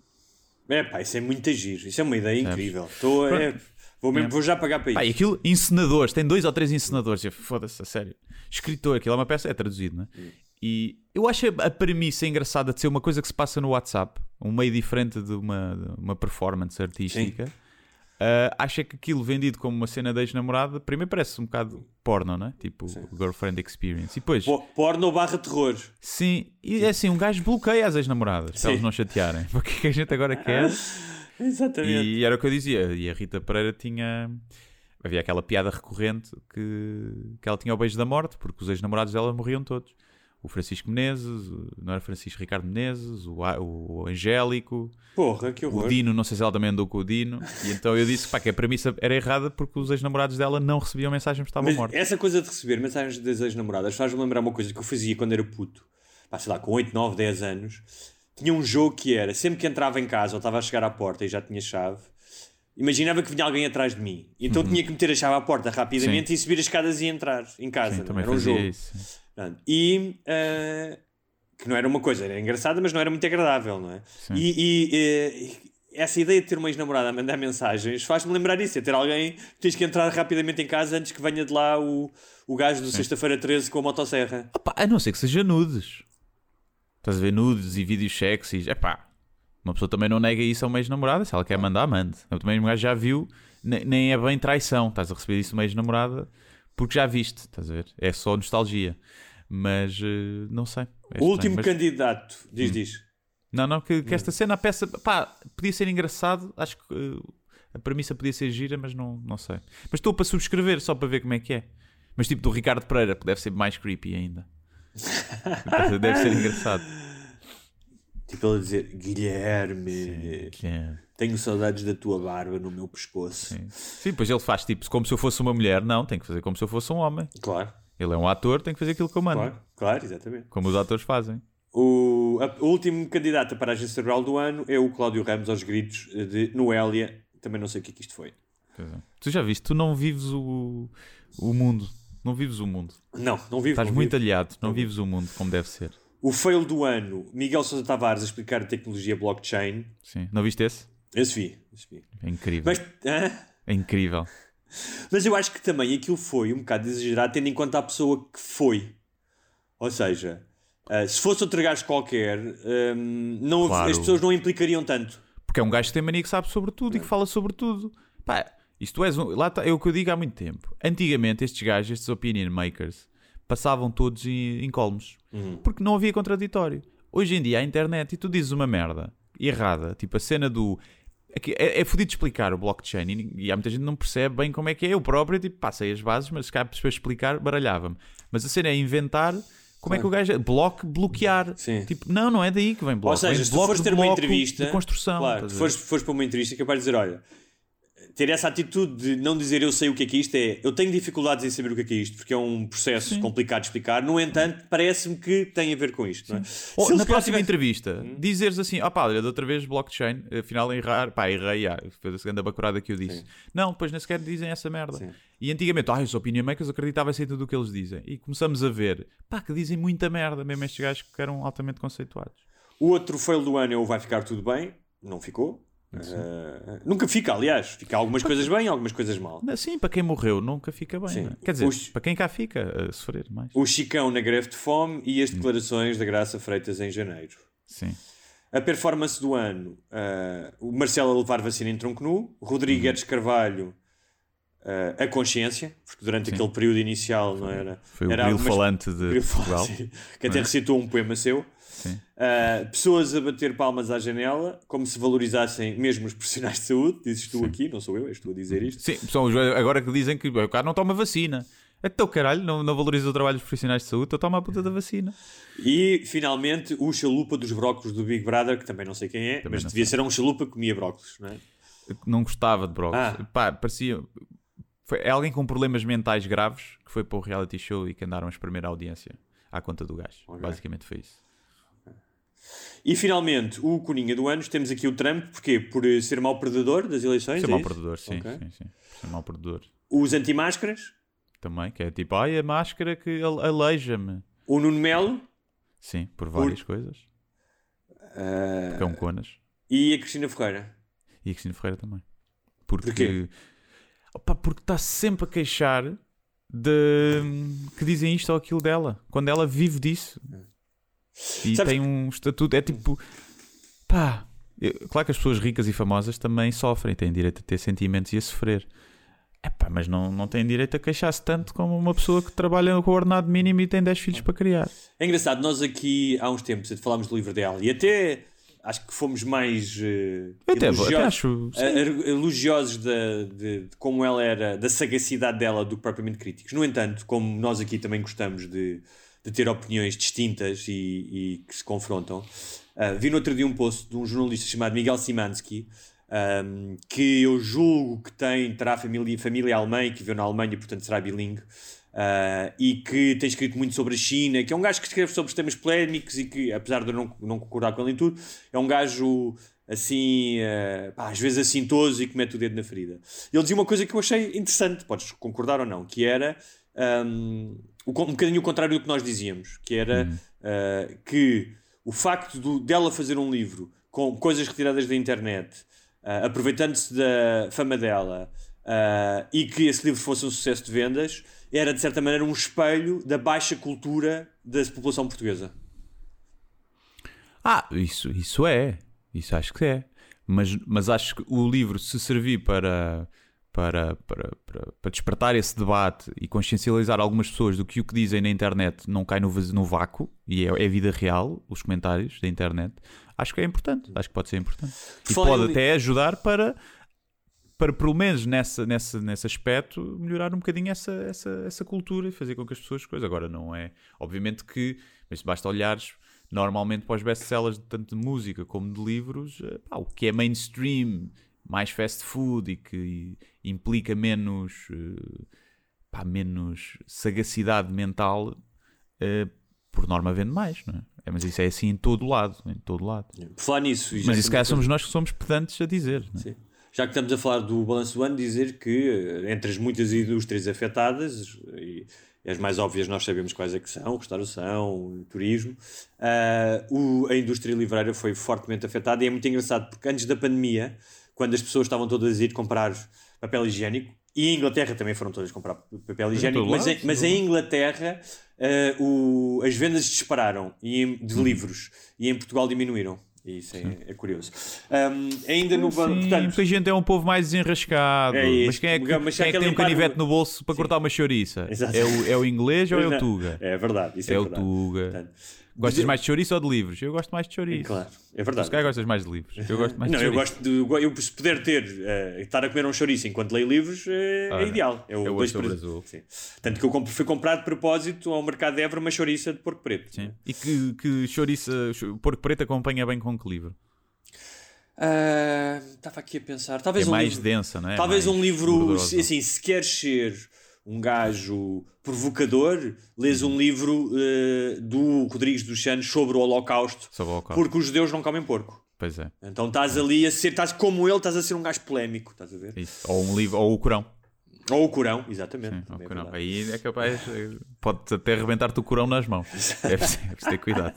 É pá, isso é muito giro, isso é uma ideia incrível. Estou, é, Vou, mesmo, é. vou já pagar para isso. Pá, e aquilo, encenadores, tem dois ou três encenadores. Foda-se, a sério. Escritor, aquilo é uma peça, é traduzido, né? Hum. E eu acho a premissa engraçada de ser uma coisa que se passa no WhatsApp, um meio diferente de uma, de uma performance artística. Uh, acha que aquilo vendido como uma cena de ex-namorada, primeiro parece um bocado porno, né? Tipo sim. Girlfriend Experience. E depois. Porno barra terror. Sim, e é assim, um gajo bloqueia as ex-namoradas para elas não chatearem. Porque que a gente agora quer Exatamente. E era o que eu dizia. E a Rita Pereira tinha. Havia aquela piada recorrente que, que ela tinha o beijo da morte, porque os ex-namorados dela morriam todos. O Francisco Menezes, não era Francisco Ricardo Menezes, o, o Angélico, Porra, que horror. o Dino, não sei se ela também andou com o Dino. E então eu disse pá, que a premissa era errada porque os ex-namorados dela não recebiam mensagens porque estavam Mas mortos. Essa coisa de receber mensagens das ex-namoradas faz-me lembrar uma coisa que eu fazia quando era puto, pá, sei lá, com 8, 9, 10 anos tinha um jogo que era, sempre que entrava em casa ou estava a chegar à porta e já tinha chave, imaginava que vinha alguém atrás de mim. Então uhum. tinha que meter a chave à porta rapidamente Sim. e subir as escadas e entrar em casa. Sim, também era um jogo. Isso. E uh, que não era uma coisa, era engraçada, mas não era muito agradável, não é? Sim. E, e uh, essa ideia de ter uma ex-namorada a mandar mensagens faz-me lembrar isso, é ter alguém que tens que entrar rapidamente em casa antes que venha de lá o, o gajo do sexta-feira 13 com a motosserra. Opa, a não ser que seja nudes. Estás a ver nudes e vídeos sexys. É pá, uma pessoa também não nega isso a uma ex-namorada. Se ela quer mandar, mande. Eu também gajo já viu, nem é bem traição. Estás a receber isso de uma ex-namorada porque já viste. Estás a ver? É só nostalgia. Mas uh, não sei. É o último mas... candidato, diz, hum. diz. Não, não, que, que, esta cena, a peça, pá, podia ser engraçado. Acho que uh, a premissa podia ser gira, mas não, não sei. Mas estou para subscrever só para ver como é que é. Mas tipo do Ricardo Pereira, que deve ser mais creepy ainda. Deve ser engraçado. Tipo ele dizer Guilherme, Sim, tenho saudades da tua barba no meu pescoço. Sim. Sim, pois ele faz tipo como se eu fosse uma mulher. Não, tem que fazer como se eu fosse um homem. Claro. Ele é um ator, tem que fazer aquilo que eu mando. Claro, claro exatamente. Como os atores fazem. O, a, o último candidato para a agência cerebral do ano é o Cláudio Ramos aos gritos de Noélia. Também não sei o que é que isto foi. É. Tu já viste, tu não vives o, o mundo Não vives o mundo. Não, não vivo. Estás não muito vivo. aliado. Não vives o mundo como deve ser. O fail do ano, Miguel Sousa Tavares a explicar a tecnologia blockchain. Sim. Não viste esse? Esse vi. Esse vi. É incrível. Mas? É incrível. Mas eu acho que também aquilo foi um bocado exagerado, tendo em conta a pessoa que foi. Ou seja, ah, se fosse outro gajo qualquer, hum, não, Claro. as pessoas não implicariam tanto. Porque é um gajo que tem mania que sabe sobre tudo e que fala sobre tudo. Pá, isto és um. Lá tá, é o que eu digo há muito tempo. Antigamente, estes gajos, estes opinion makers, passavam todos em, em colmos. Porque não havia contraditório. Hoje em dia, a internet, e tu dizes uma merda errada, tipo a cena do. Aqui- É, é fodido de explicar o blockchain e, e há muita gente que não percebe bem como é que é. Eu próprio, tipo, passei as bases, mas se calhar para explicar, baralhava-me. Mas a cena é inventar. Como é que o gajo. Bloco, bloquear. Sim. Tipo, não, não é daí que vem bloco. Ou seja, se tu fores ter uma entrevista. De construção. Claro, a fores, fores para uma entrevista, é capaz de dizer: olha, ter essa atitude de não dizer eu sei o que é que isto é eu tenho dificuldades em saber o que é que é isto, porque é um processo complicado de explicar. No entanto, parece-me que tem a ver com isto. É? Ou, na próxima tivesse- entrevista, dizeres assim: ah pá, olha, da outra vez blockchain, afinal errar, pá, errei, ah, foi a segunda bacurada que eu disse. Não, depois nem sequer dizem essa merda. Sim. E antigamente, ah, os opinion makers acreditava em tudo o que eles dizem. E começamos a ver, pá, que dizem muita merda, mesmo estes gajos que eram altamente conceituados. O outro fail do ano é o vai ficar tudo bem. Não ficou. Eh, nunca fica, aliás. Fica algumas coisas bem, algumas coisas mal. Sim, para quem morreu nunca fica bem. Sim. não é? Quer dizer, Os- para quem cá fica, a sofrer mais. O Chicão na greve de fome e as declarações da Graça Freitas em janeiro. Sim. A performance do ano, eh, o Marcelo a levar vacina em tronco nu, Rodrigues Carvalho eh, a consciência, porque durante aquele período inicial não era. Foi o era falante de Portugal. falante, que até recitou um poema seu. Sim. Uh, pessoas a bater palmas à janela, como se valorizassem mesmo os profissionais de saúde. Dizes tu aqui, não sou eu, és tu a dizer isto. Sim, são agora que dizem que o cara não toma vacina. Então, caralho, não, não valoriza o trabalho dos profissionais de saúde, então toma a puta da vacina. E finalmente o chalupa dos brócolos do Big Brother, que também não sei quem é, mas não devia ser um chalupa que comia brócolos, não é? não gostava de brócolis. Ah. Pá, parecia. Foi, é alguém com problemas mentais graves que foi para o reality show e que andaram a espremer a audiência à conta do gajo. Basicamente foi isso. E finalmente o Coninha do Anos, temos aqui o Trump, porquê? Por eh, ser mau predador das eleições. Ser é mau perdedor, sim, Ok. sim, sim. Ser mau perdedor. Os anti-máscaras, Também, que é tipo, ai, a máscara que ale- aleija-me. o Nuno Melo Sim, por várias coisas. eh, Cão Conas. e a Cristina Ferreira. E a Cristina Ferreira também. Porque. Porquê? Opa, porque está sempre a queixar de que dizem isto ou aquilo dela. Quando ela vive disso. E Sabes tem um estatuto. É tipo. Pá. eu- claro que as pessoas ricas e famosas também sofrem, têm direito a ter sentimentos e a sofrer. Epá, mas não, não têm direito a queixar-se tanto como uma pessoa que trabalha com o ordenado mínimo e tem 10 filhos para criar. É engraçado, nós aqui há uns tempos falámos do livro dela e até acho que fomos mais eh, Eu até, elogiosos, até acho. sim. eh, elogiosos da- de, de como ela era, da sagacidade dela do que propriamente críticos. No entanto, como nós aqui também gostamos de, de ter opiniões distintas e, e que se confrontam, ah, vi no outro dia um post de um jornalista chamado Miguel Simansky, ahm, que eu julgo que tem, terá família, família alemã e que viveu na Alemanha, portanto será bilingue. ah, e que tem escrito muito sobre a China, que é um gajo que escreve sobre temas polémicos e que, apesar de eu não, não concordar com ele em tudo, é um gajo assim, ah, pá, às vezes assintoso e que mete o dedo na ferida. Ele dizia uma coisa que eu achei interessante, podes concordar ou não, que era con- um bocadinho o contrário do que nós dizíamos, que era ah, que o facto do- dela fazer um livro com coisas retiradas da internet, ah, aproveitando-se da fama dela, ah, e que esse livro fosse um sucesso de vendas, era de certa maneira um espelho da baixa cultura da população portuguesa. Ah, isso, isso é. Isso acho que é. Mas, mas acho que o livro, se servir para, para, para, para, para despertar esse debate e consciencializar algumas pessoas do que o que dizem na internet não cai no, no vácuo e é, é vida real, os comentários da internet, acho que é importante. Acho que pode ser importante. Por E falar pode em li- até ajudar para, para pelo menos nessa, nessa, nesse aspecto, melhorar um bocadinho essa, essa, essa cultura e fazer com que as pessoas coisas. Agora, não é. Obviamente que, mas basta olhares normalmente para os best-sellers de tanto de música como de livros, eh, pá, o que é mainstream, mais fast food e que implica menos, eh, pá, menos sagacidade mental, eh, por norma vende mais, não é? É, Mas isso é assim em todo lado, em todo lado. Falar nisso, Mas isso estamos- somos nós que somos pedantes a dizer. é? Sim. já que estamos a falar do balanço do ano, dizer que eh, entre as muitas indústrias afetadas, e as mais óbvias nós sabemos quais é que são, restauração, turismo, uh, o, a indústria livreira foi fortemente afetada e é muito engraçado porque antes da pandemia, quando as pessoas estavam todas a ir comprar papel higiênico, e em Inglaterra também foram todas comprar papel higiênico, mas, em, mas em Inglaterra uh, o, as vendas dispararam e de livros e em Portugal diminuíram. Isso é, é, curioso. Um, ainda no banco. Portanto, muita gente é um povo mais desenrascado. É mas quem é que, mas quem é que tem um canivete no bolso para Sim. cortar uma chouriça? É o, é o inglês ou é o Tuga? É verdade. Isso é, é verdade. o Tuga. Portanto, Gostas mais de chouriço ou de livros? Eu gosto mais de chouriço. Claro, é verdade. Se calhar gostas mais de livros. Eu gosto mais não, de eu gosto de. Eu, se puder ter, uh, estar a comer um chouriço enquanto leio livros, uh, é ideal. É o, é o dois sobre azul. Sim. Tanto que eu fui comprar de propósito ao mercado de Évora uma chouriça de porco preto. Sim. E que, que chouriça, porco preto acompanha bem com que livro? Estava uh, aqui a pensar. Talvez é um mais livro, densa, não é? Talvez mais um livro. Assim, se queres ser um gajo provocador, lês um livro uh, do Rodrigues dos Santos sobre o Holocausto, sobre o Holocausto, porque os judeus não comem porco. Pois é. Então estás ali a ser, estás como ele, estás a ser um gajo polémico, estás a ver? Isso. Ou um livro, ou o Corão. Ou o Corão, exatamente. Sim, o é Corão. Aí é capaz, pode até arrebentar-te o Corão nas mãos. É preciso ter cuidado.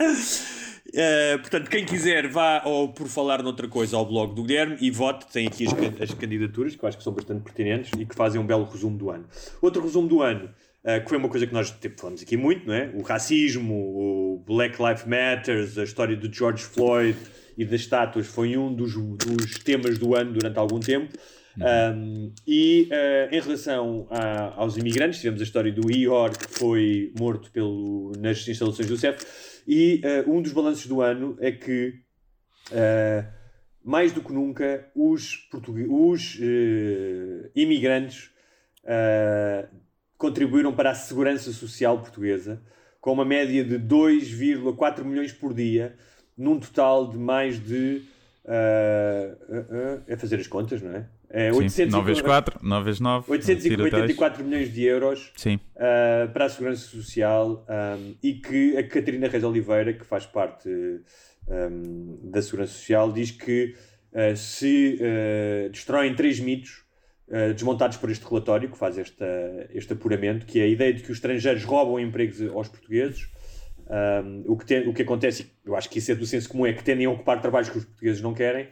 Uh, portanto, quem quiser vá ou por falar noutra coisa ao blog do Guilherme e vote. Tem aqui as, as, candidaturas que eu acho que são bastante pertinentes e que fazem um belo resumo do ano. Outro resumo do ano, uh, que foi uma coisa que nós tipo, falamos aqui muito, não é? O racismo, o Black Lives Matter, a história do George Floyd e das estátuas foi um dos, dos temas do ano durante algum tempo. Um, e uh, em relação a, aos imigrantes, tivemos a história do Ior, que foi morto pelo, nas instalações do CEF, e uh, um dos balanços do ano é que, uh, mais do que nunca, os, os imigrantes contribuíram para a segurança social portuguesa, com uma média de 2,4 milhões por dia, num total de mais de. é fazer as contas, não é? É, 800 9 vezes 4, 9 vezes 9. 884 milhões de euros. Uh, para a Segurança Social um, e que a Catarina Reis Oliveira, que faz parte um, da Segurança Social, diz que uh, se uh, destroem três mitos desmontados por este relatório, que faz esta, este apuramento, que é a ideia de que os estrangeiros roubam empregos aos portugueses. Um, o, que tem, o que acontece, eu acho que isso é do senso comum, é que tendem a ocupar trabalhos que os portugueses não querem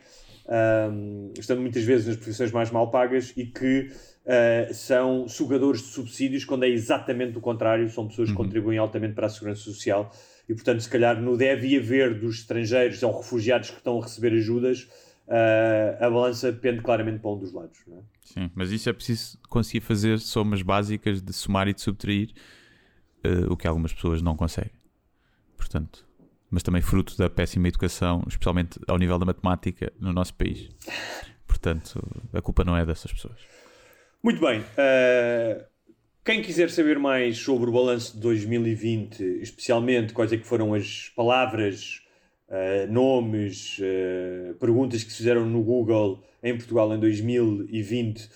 um, estando muitas vezes nas profissões mais mal pagas e que uh, são sugadores de subsídios, quando é exatamente o contrário, são pessoas que uhum. contribuem altamente para a segurança social e, portanto, se calhar no deve haver dos estrangeiros ou refugiados que estão a receber ajudas, uh, a balança pende claramente para um dos lados. É? Sim, mas isso é preciso conseguir fazer somas básicas de somar e de subtrair, uh, o que algumas pessoas não conseguem. Portanto, mas também fruto da péssima educação, especialmente ao nível da matemática no nosso país. Portanto, a culpa não é dessas pessoas. Muito bem. Uh, quem quiser saber mais sobre o balanço de 2020, especialmente quais é que foram as palavras, uh, nomes, uh, perguntas que se fizeram no Google em Portugal em 2020,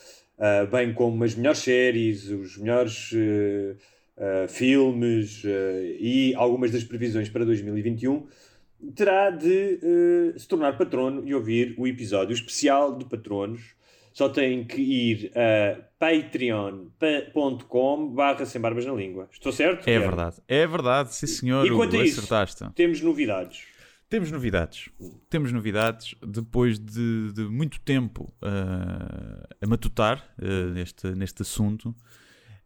bem como as melhores séries, os melhores uh, filmes uh, e algumas das previsões para 2021, terá de uh, se tornar patrono e ouvir o episódio especial de patronos. Só tem que ir a patreon.com barra sem barbas na língua. Estou certo? É verdade. É verdade, sim senhor. Enquanto isso, acertaste. temos novidades. Temos novidades. Temos novidades depois de, de muito tempo uh, a matutar uh, neste, neste assunto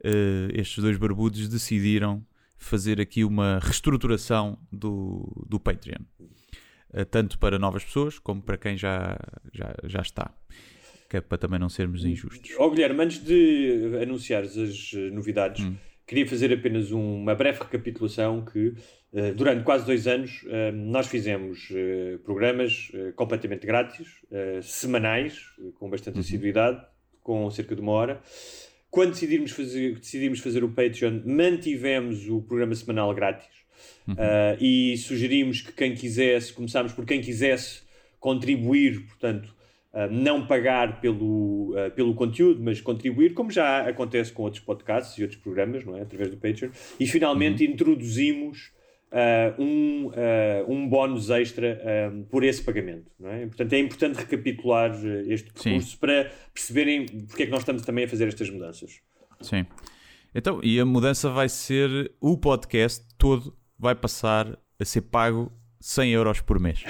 uh, estes dois barbudos decidiram fazer aqui uma reestruturação do, do Patreon. Uh, tanto para novas pessoas como para quem já, já, já está. Que é para também não sermos injustos. Ó oh, Guilherme, antes de anunciares as novidades, hum. queria fazer apenas uma breve recapitulação que uh, durante quase dois anos uh, nós fizemos programas completamente grátis, semanais, com bastante uhum. assiduidade, com cerca de uma hora. Quando decidimos fazer, decidimos fazer o Patreon, mantivemos o programa semanal grátis uhum. uh, e sugerimos que quem quisesse, começámos por quem quisesse contribuir, portanto, uh, não pagar pelo, uh, pelo conteúdo, mas contribuir, como já acontece com outros podcasts e outros programas, não é? Através do Patreon. E finalmente uhum. introduzimos uh, um, uh, um bónus extra um, por esse pagamento. Não é? Portanto, é importante recapitular este percurso Sim. para perceberem porque é que nós estamos também a fazer estas mudanças. Sim. Então, e a mudança vai ser o podcast todo vai passar a ser pago 100 euros por mês.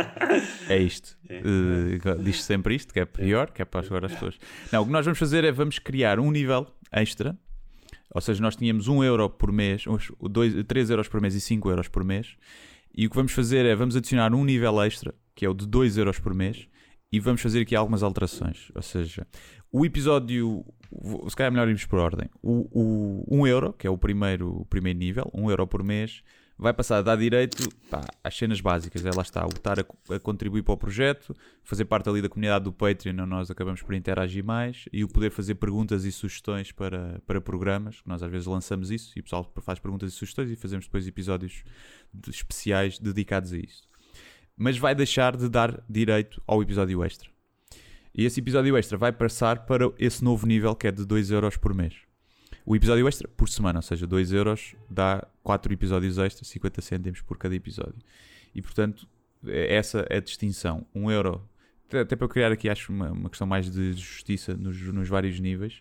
é isto. Uh, diz sempre isto, que é pior, que é para agora as pessoas. Não, o que nós vamos fazer é vamos criar um nível extra. Ou seja, nós tínhamos 1 euro por mês, 2, 3 euros por mês e 5 euros por mês. E o que vamos fazer é vamos adicionar um nível extra, que é o de 2 euros por mês, e vamos fazer aqui algumas alterações. Ou seja, o episódio, se calhar é melhor irmos por ordem. O, o 1 euro, que é o primeiro, o primeiro nível, 1 euro por mês, vai passar a dar direito pá, às cenas básicas. É lá está, o estar a, a, contribuir para o projeto, fazer parte ali da comunidade do Patreon, onde nós acabamos por interagir mais e o poder fazer perguntas e sugestões para, para programas, que nós às vezes lançamos isso e o pessoal faz perguntas e sugestões e fazemos depois episódios de, especiais dedicados a isso. Mas vai deixar de dar direito ao episódio extra. E esse episódio extra vai passar para esse novo nível que é de 2€ euros por mês. O episódio extra por semana, ou seja, 2 euros dá 4 episódios extras, 50 cêntimos por cada episódio. E portanto, é essa é a distinção. 1 um euro, até para eu criar aqui, acho uma, uma questão mais de justiça nos, nos vários níveis.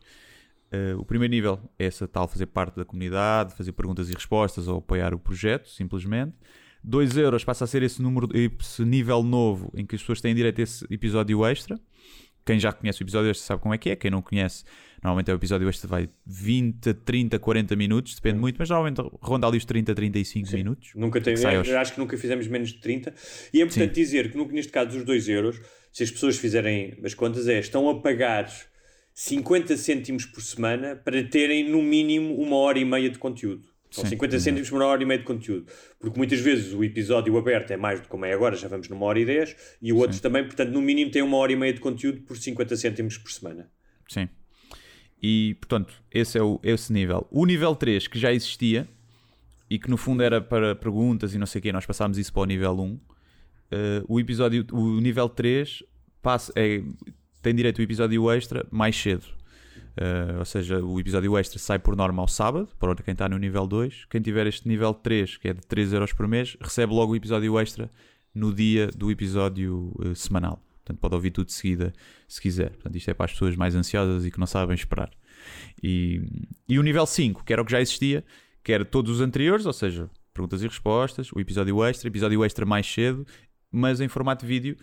Uh, o primeiro nível é essa tal fazer parte da comunidade, fazer perguntas e respostas ou apoiar o projeto, simplesmente. 2 euros passa a ser esse número, esse nível novo em que as pessoas têm direito a esse episódio extra. Quem já conhece o episódio extra sabe como é que é. Quem não conhece, normalmente é o episódio extra vai 20, 30, 40 minutos, depende muito, mas normalmente ronda ali os 30, 35 Sim. minutos. Nunca tem, aos... acho que nunca fizemos menos de 30. E é importante Sim. dizer que neste caso dos 2 euros, se as pessoas fizerem as contas, é estão a pagar 50 cêntimos por semana para terem no mínimo uma hora e meia de conteúdo. São Sim, 50 cêntimos por hora e meia de conteúdo. Porque muitas vezes o episódio aberto é mais do que como é agora, já vamos numa hora e 10, e o outro também, portanto, no mínimo tem uma hora e meia de conteúdo por 50 cêntimos por semana. Sim. E, portanto, esse é o, esse nível. O nível 3, que já existia, e que no fundo era para perguntas e não sei o quê, nós passámos isso para o nível 1. Uh, eh, o episódio, o nível 3 passa, é, tem direito ao episódio extra mais cedo. Uh, ou seja, o episódio extra sai por norma ao sábado, para quem está no nível 2. Quem tiver este nível 3, que é de 3 euros por mês, recebe logo o episódio extra no dia do episódio uh, semanal. Portanto, pode ouvir tudo de seguida se quiser. Portanto, isto é para as pessoas mais ansiosas e que não sabem esperar. E, e o nível 5, que era o que já existia, que era todos os anteriores, ou seja, perguntas e respostas, o episódio extra, episódio extra mais cedo, mas em formato vídeo,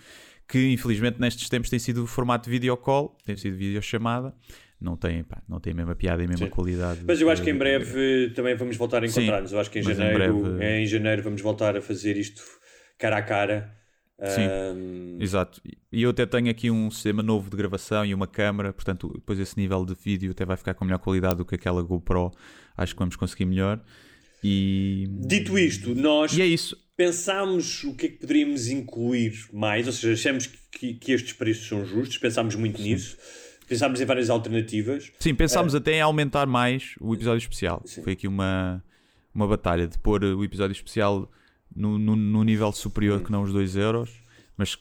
que infelizmente nestes tempos tem sido formato de video call, tem sido videochamada. Não tem, pá, não tem a mesma piada e a mesma Sim. qualidade. Mas eu acho que em breve também vamos voltar a encontrar-nos. Eu acho que em janeiro, em, breve... em janeiro vamos voltar a fazer isto cara a cara. Sim, um... exato. E eu até tenho aqui um sistema novo de gravação e uma câmera, portanto, depois esse nível de vídeo até vai ficar com melhor qualidade do que aquela GoPro. Acho que vamos conseguir melhor. E... Dito isto, nós e é isso. pensámos o que é que poderíamos incluir mais, ou seja, achamos que, que estes preços são justos, pensámos muito Sim. nisso. Pensámos em várias alternativas. Sim, pensámos uh, até em aumentar mais o episódio especial. Sim. Foi aqui uma, uma batalha de pôr o episódio especial no, no, no nível superior hum. que não os 2 euros. Mas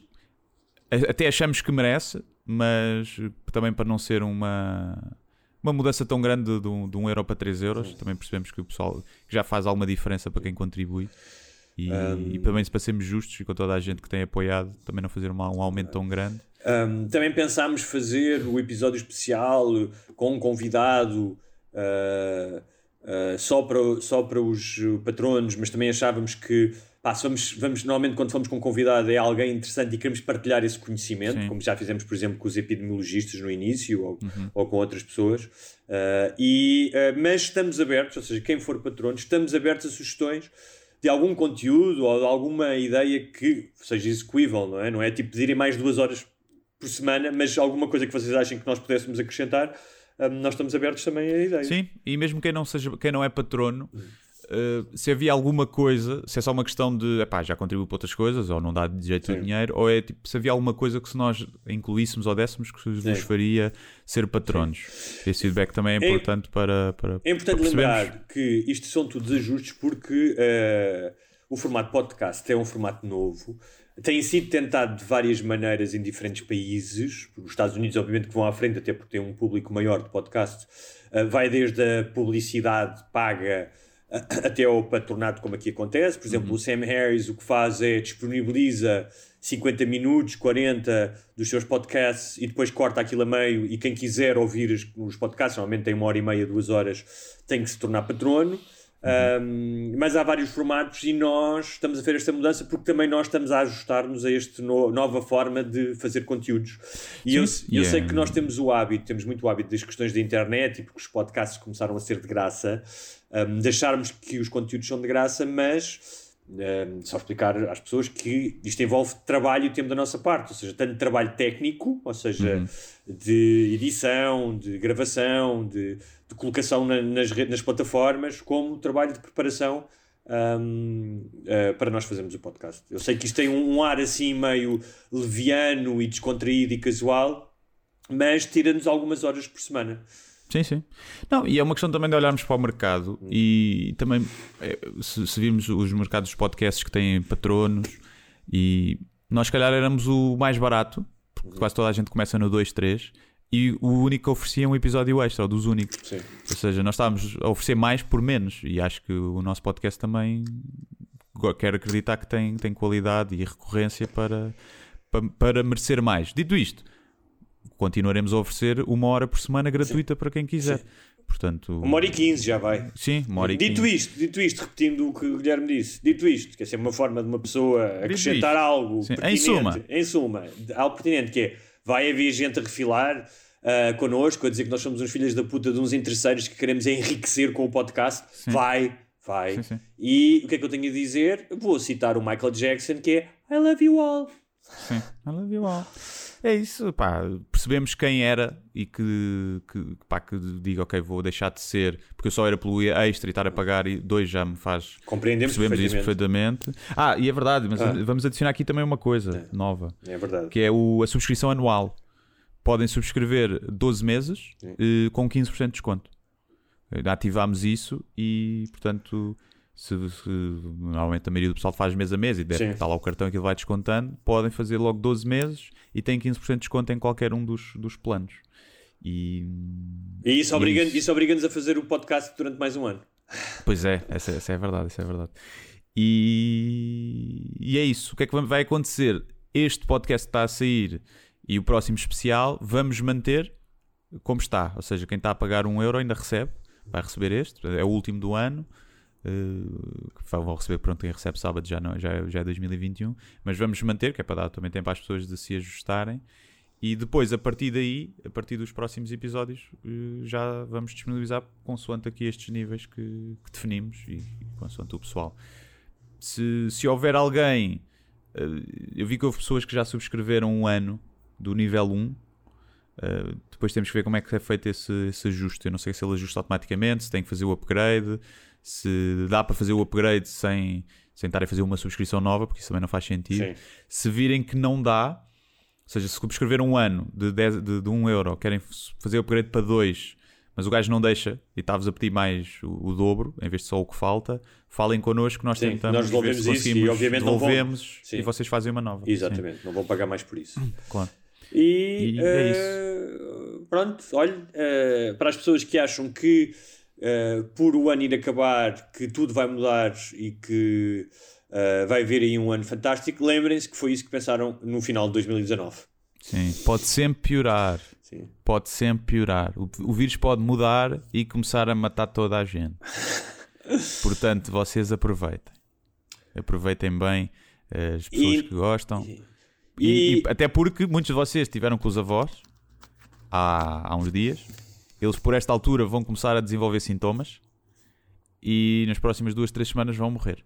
até achamos que merece, mas também para não ser uma, uma mudança tão grande de, um, de um euro para 3 euros, Sim. também percebemos que o pessoal que já faz alguma diferença para quem contribui. E, um, e também, se para sermos justos e com toda a gente que tem apoiado, também não fazer um, um aumento tão grande. Um, também pensámos fazer o episódio especial com um convidado uh, uh, só, para, só para os patronos, mas também achávamos que pá, vamos, vamos, normalmente quando fomos com um convidado é alguém interessante e queremos partilhar esse conhecimento, Sim. como já fizemos, por exemplo, com os epidemiologistas no início ou, uhum. ou com outras pessoas. Uh, e, mas estamos abertos, ou seja, quem for patrono, estamos abertos a sugestões de algum conteúdo ou de alguma ideia que seja execuível, não é? Não é tipo pedirem mais duas horas por semana, mas alguma coisa que vocês achem que nós pudéssemos acrescentar, um, nós estamos abertos também a ideia. Sim, e mesmo quem não, seja, quem não é patrono, uh, se havia alguma coisa, se é só uma questão de epá, já contribuiu para outras coisas, ou não dá de jeito dinheiro, ou é tipo, se havia alguma coisa que se nós incluíssemos ou dessemos que vos Sim. faria ser patronos. Sim. Esse feedback também é, é importante para, para. É importante para lembrar que isto são todos ajustes porque. Uh, o formato podcast é um formato novo, tem sido tentado de várias maneiras em diferentes países. Os Estados Unidos, obviamente, que vão à frente, até porque têm um público maior de podcast. Uh, vai desde a publicidade paga até ao patronato, como aqui acontece. Por exemplo, o Sam Harris o que faz é disponibiliza 50 minutos, 40 dos seus podcasts e depois corta aquilo a meio. E quem quiser ouvir os podcasts, normalmente tem uma hora e meia, duas horas, tem que se tornar patrono. Um, mas há vários formatos e nós estamos a ver esta mudança porque também nós estamos a ajustar-nos a esta no, nova forma de fazer conteúdos. E eu, eu yeah. sei que nós temos o hábito, temos muito o hábito das questões da internet e porque os podcasts começaram a ser de graça, um, de acharmos que os conteúdos são de graça, mas um, só explicar às pessoas que isto envolve trabalho e tempo da nossa parte, ou seja, tanto trabalho técnico, ou seja, Uhum. de edição, de gravação, de, de colocação na- nas, nas plataformas, como trabalho de preparação um, uh, para nós fazermos o podcast. Eu sei que isto tem um, um ar assim meio leviano e descontraído e casual, mas tira-nos algumas horas por semana. Sim, sim. Não, e é uma questão também de olharmos para o mercado e também eh, se, se virmos os mercados dos podcasts que têm patronos e nós se calhar éramos o mais barato, porque quase toda a gente começa no 2, 3 e o único que oferecia um episódio extra, ou dos únicos. Sim. Ou seja, nós estávamos a oferecer mais por menos e acho que o nosso podcast também go- quer acreditar que tem, tem qualidade e recorrência para, para, para merecer mais. Dito isto, continuaremos a oferecer uma hora por semana gratuita para quem quiser. Portanto, Uma hora e quinze já vai. Sim, uma hora e Dito 15. isto, dito isto, repetindo o que o Guilherme disse, dito isto, que é sempre uma forma de uma pessoa acrescentar algo Sim, em pertinente, suma. em suma, algo pertinente, que é, vai haver gente a refilar uh, connosco, a dizer que nós somos uns filhos da puta de uns interesseiros que queremos enriquecer com o podcast, vai, vai. Sim, sim. E o que é que eu tenho a dizer? Vou citar o Michael Jackson, que é I love you all. Sim, I love you all. É isso, pá, percebemos quem era e que, que, pá, que diga, ok, vou deixar de ser, porque eu só era pelo extra e estar a pagar e dois já me faz. Compreendemos Percebemos isso perfeitamente. perfeitamente. Ah, e é verdade, mas Ah. vamos adicionar aqui também uma coisa nova, É verdade. que é o, a subscrição anual. Podem subscrever 12 meses eh, com 15% de desconto. Ativámos isso e, portanto, se, se- normalmente a maioria do pessoal faz mês a mês e deve estar lá o cartão que ele vai descontando, podem fazer logo 12 meses e têm 15% de desconto em qualquer um dos, dos planos. E, E isso obriga-nos isso. isso obriga-nos a fazer o podcast durante mais um ano. Pois é, essa, essa é a verdade, essa é verdade. E, e é isso. O que é que vai acontecer? Este podcast está a sair e o próximo especial vamos manter como está. Ou seja, quem está a pagar um euro ainda recebe, vai receber este, é o último do ano. Uh, que vão receber pronto, quem recebe sábado já, não, já, já é 2021, mas vamos manter, que é para dar também tempo às pessoas de se ajustarem. E depois, a partir daí, a partir dos próximos episódios, eh, já vamos disponibilizar consoante aqui estes níveis que, que definimos e, e consoante o pessoal. Se, se houver alguém, eh, eu vi que houve pessoas que já subscreveram um ano do nível 1. eh, depois temos que ver como é que é feito esse, esse ajuste. Eu não sei se ele ajusta automaticamente, se tem que fazer o upgrade, se dá para fazer o upgrade sem, sem estar a fazer uma subscrição nova, porque isso também não faz sentido. Sim. Se virem que não dá, ou seja, se subscreveram um ano de, 10, de, de 1 euro, querem fazer o upgrade para 2, mas o gajo não deixa e está-vos a pedir mais o, o dobro, em vez de só o que falta, falem connosco, nós Sim, tentamos nós ver se isso e, conseguimos, obviamente, não vão- devolvemos Sim. e vocês fazem uma nova. Exatamente, não vão pagar mais por isso. Sim, claro. E, E é eh, pronto, olha, eh, para as pessoas que acham que eh, por o ano ir acabar, que tudo vai mudar e que eh, vai haver aí um ano fantástico, lembrem-se que foi isso que pensaram no final de 2019. Sim, pode sempre piorar. Sim. Pode sempre piorar. O, o vírus pode mudar e começar a matar toda a gente. Portanto, vocês aproveitem. Aproveitem bem eh, as pessoas E- que gostam. E, e- e até porque muitos de vocês estiveram com os avós há, há uns dias. Eles, por esta altura, vão começar a desenvolver sintomas e nas próximas duas, três semanas vão morrer.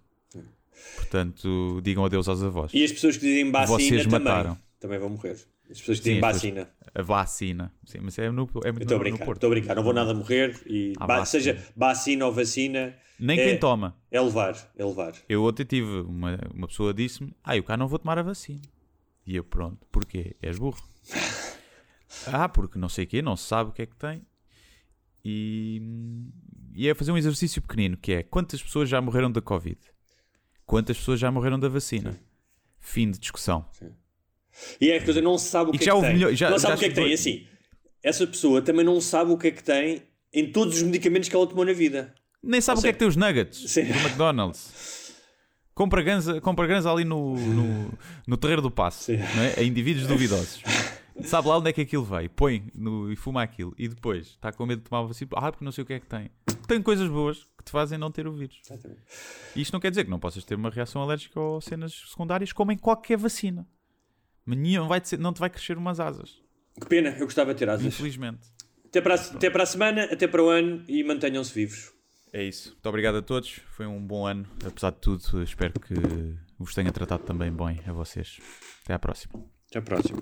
Portanto, digam adeus aos avós. E as pessoas que dizem vacina Vocês também, mataram. também vão morrer. As pessoas que Sim, dizem pessoas- vacina. A vacina. Sim, mas é, no, é muito estou a brincar, estou a brincar, não vou nada morrer. E ba- seja vacina ou vacina, Nem é- quem toma. é levar, é levar. Eu ontem tive uma, uma pessoa disse-me: Ah, eu cá não vou tomar a vacina. E eu, pronto, porquê? És burro. ah, porque não sei o quê, não se sabe o que é que tem. E, e é fazer um exercício pequenino que é quantas pessoas já morreram da Covid? Quantas pessoas já morreram da vacina? Fim de discussão. E é que coisa, não se sabe o que já é que tem. milhões- já- não sabe já o que é que tem. Assim, essa pessoa também não sabe o que é que tem em todos os medicamentos que ela tomou na vida. Nem sabe o que é que tem os nuggets Sim. do McDonald's. Compra ganza, compra ganza ali no, no, no terreiro do passo, Sim. é? a indivíduos duvidosos. Sabe lá onde é que aquilo veio, põe no, e fuma aquilo e depois está com medo de tomar vacina, ah, porque não sei o que é que tem. Tem coisas boas que te fazem não ter o vírus. Exatamente. E isto não quer dizer que não possas ter uma reação alérgica ou cenas secundárias, como em qualquer vacina. Nenhum vai te ser- não te vai crescer umas asas, Que pena, eu gostava de ter asas. infelizmente. Até para, a, até para a semana, até para o ano e mantenham-se vivos. É isso. Muito obrigado a todos. Foi um bom ano. Apesar de tudo, espero que vos tenha tratado também bem a vocês. Até à próxima. Até à próxima.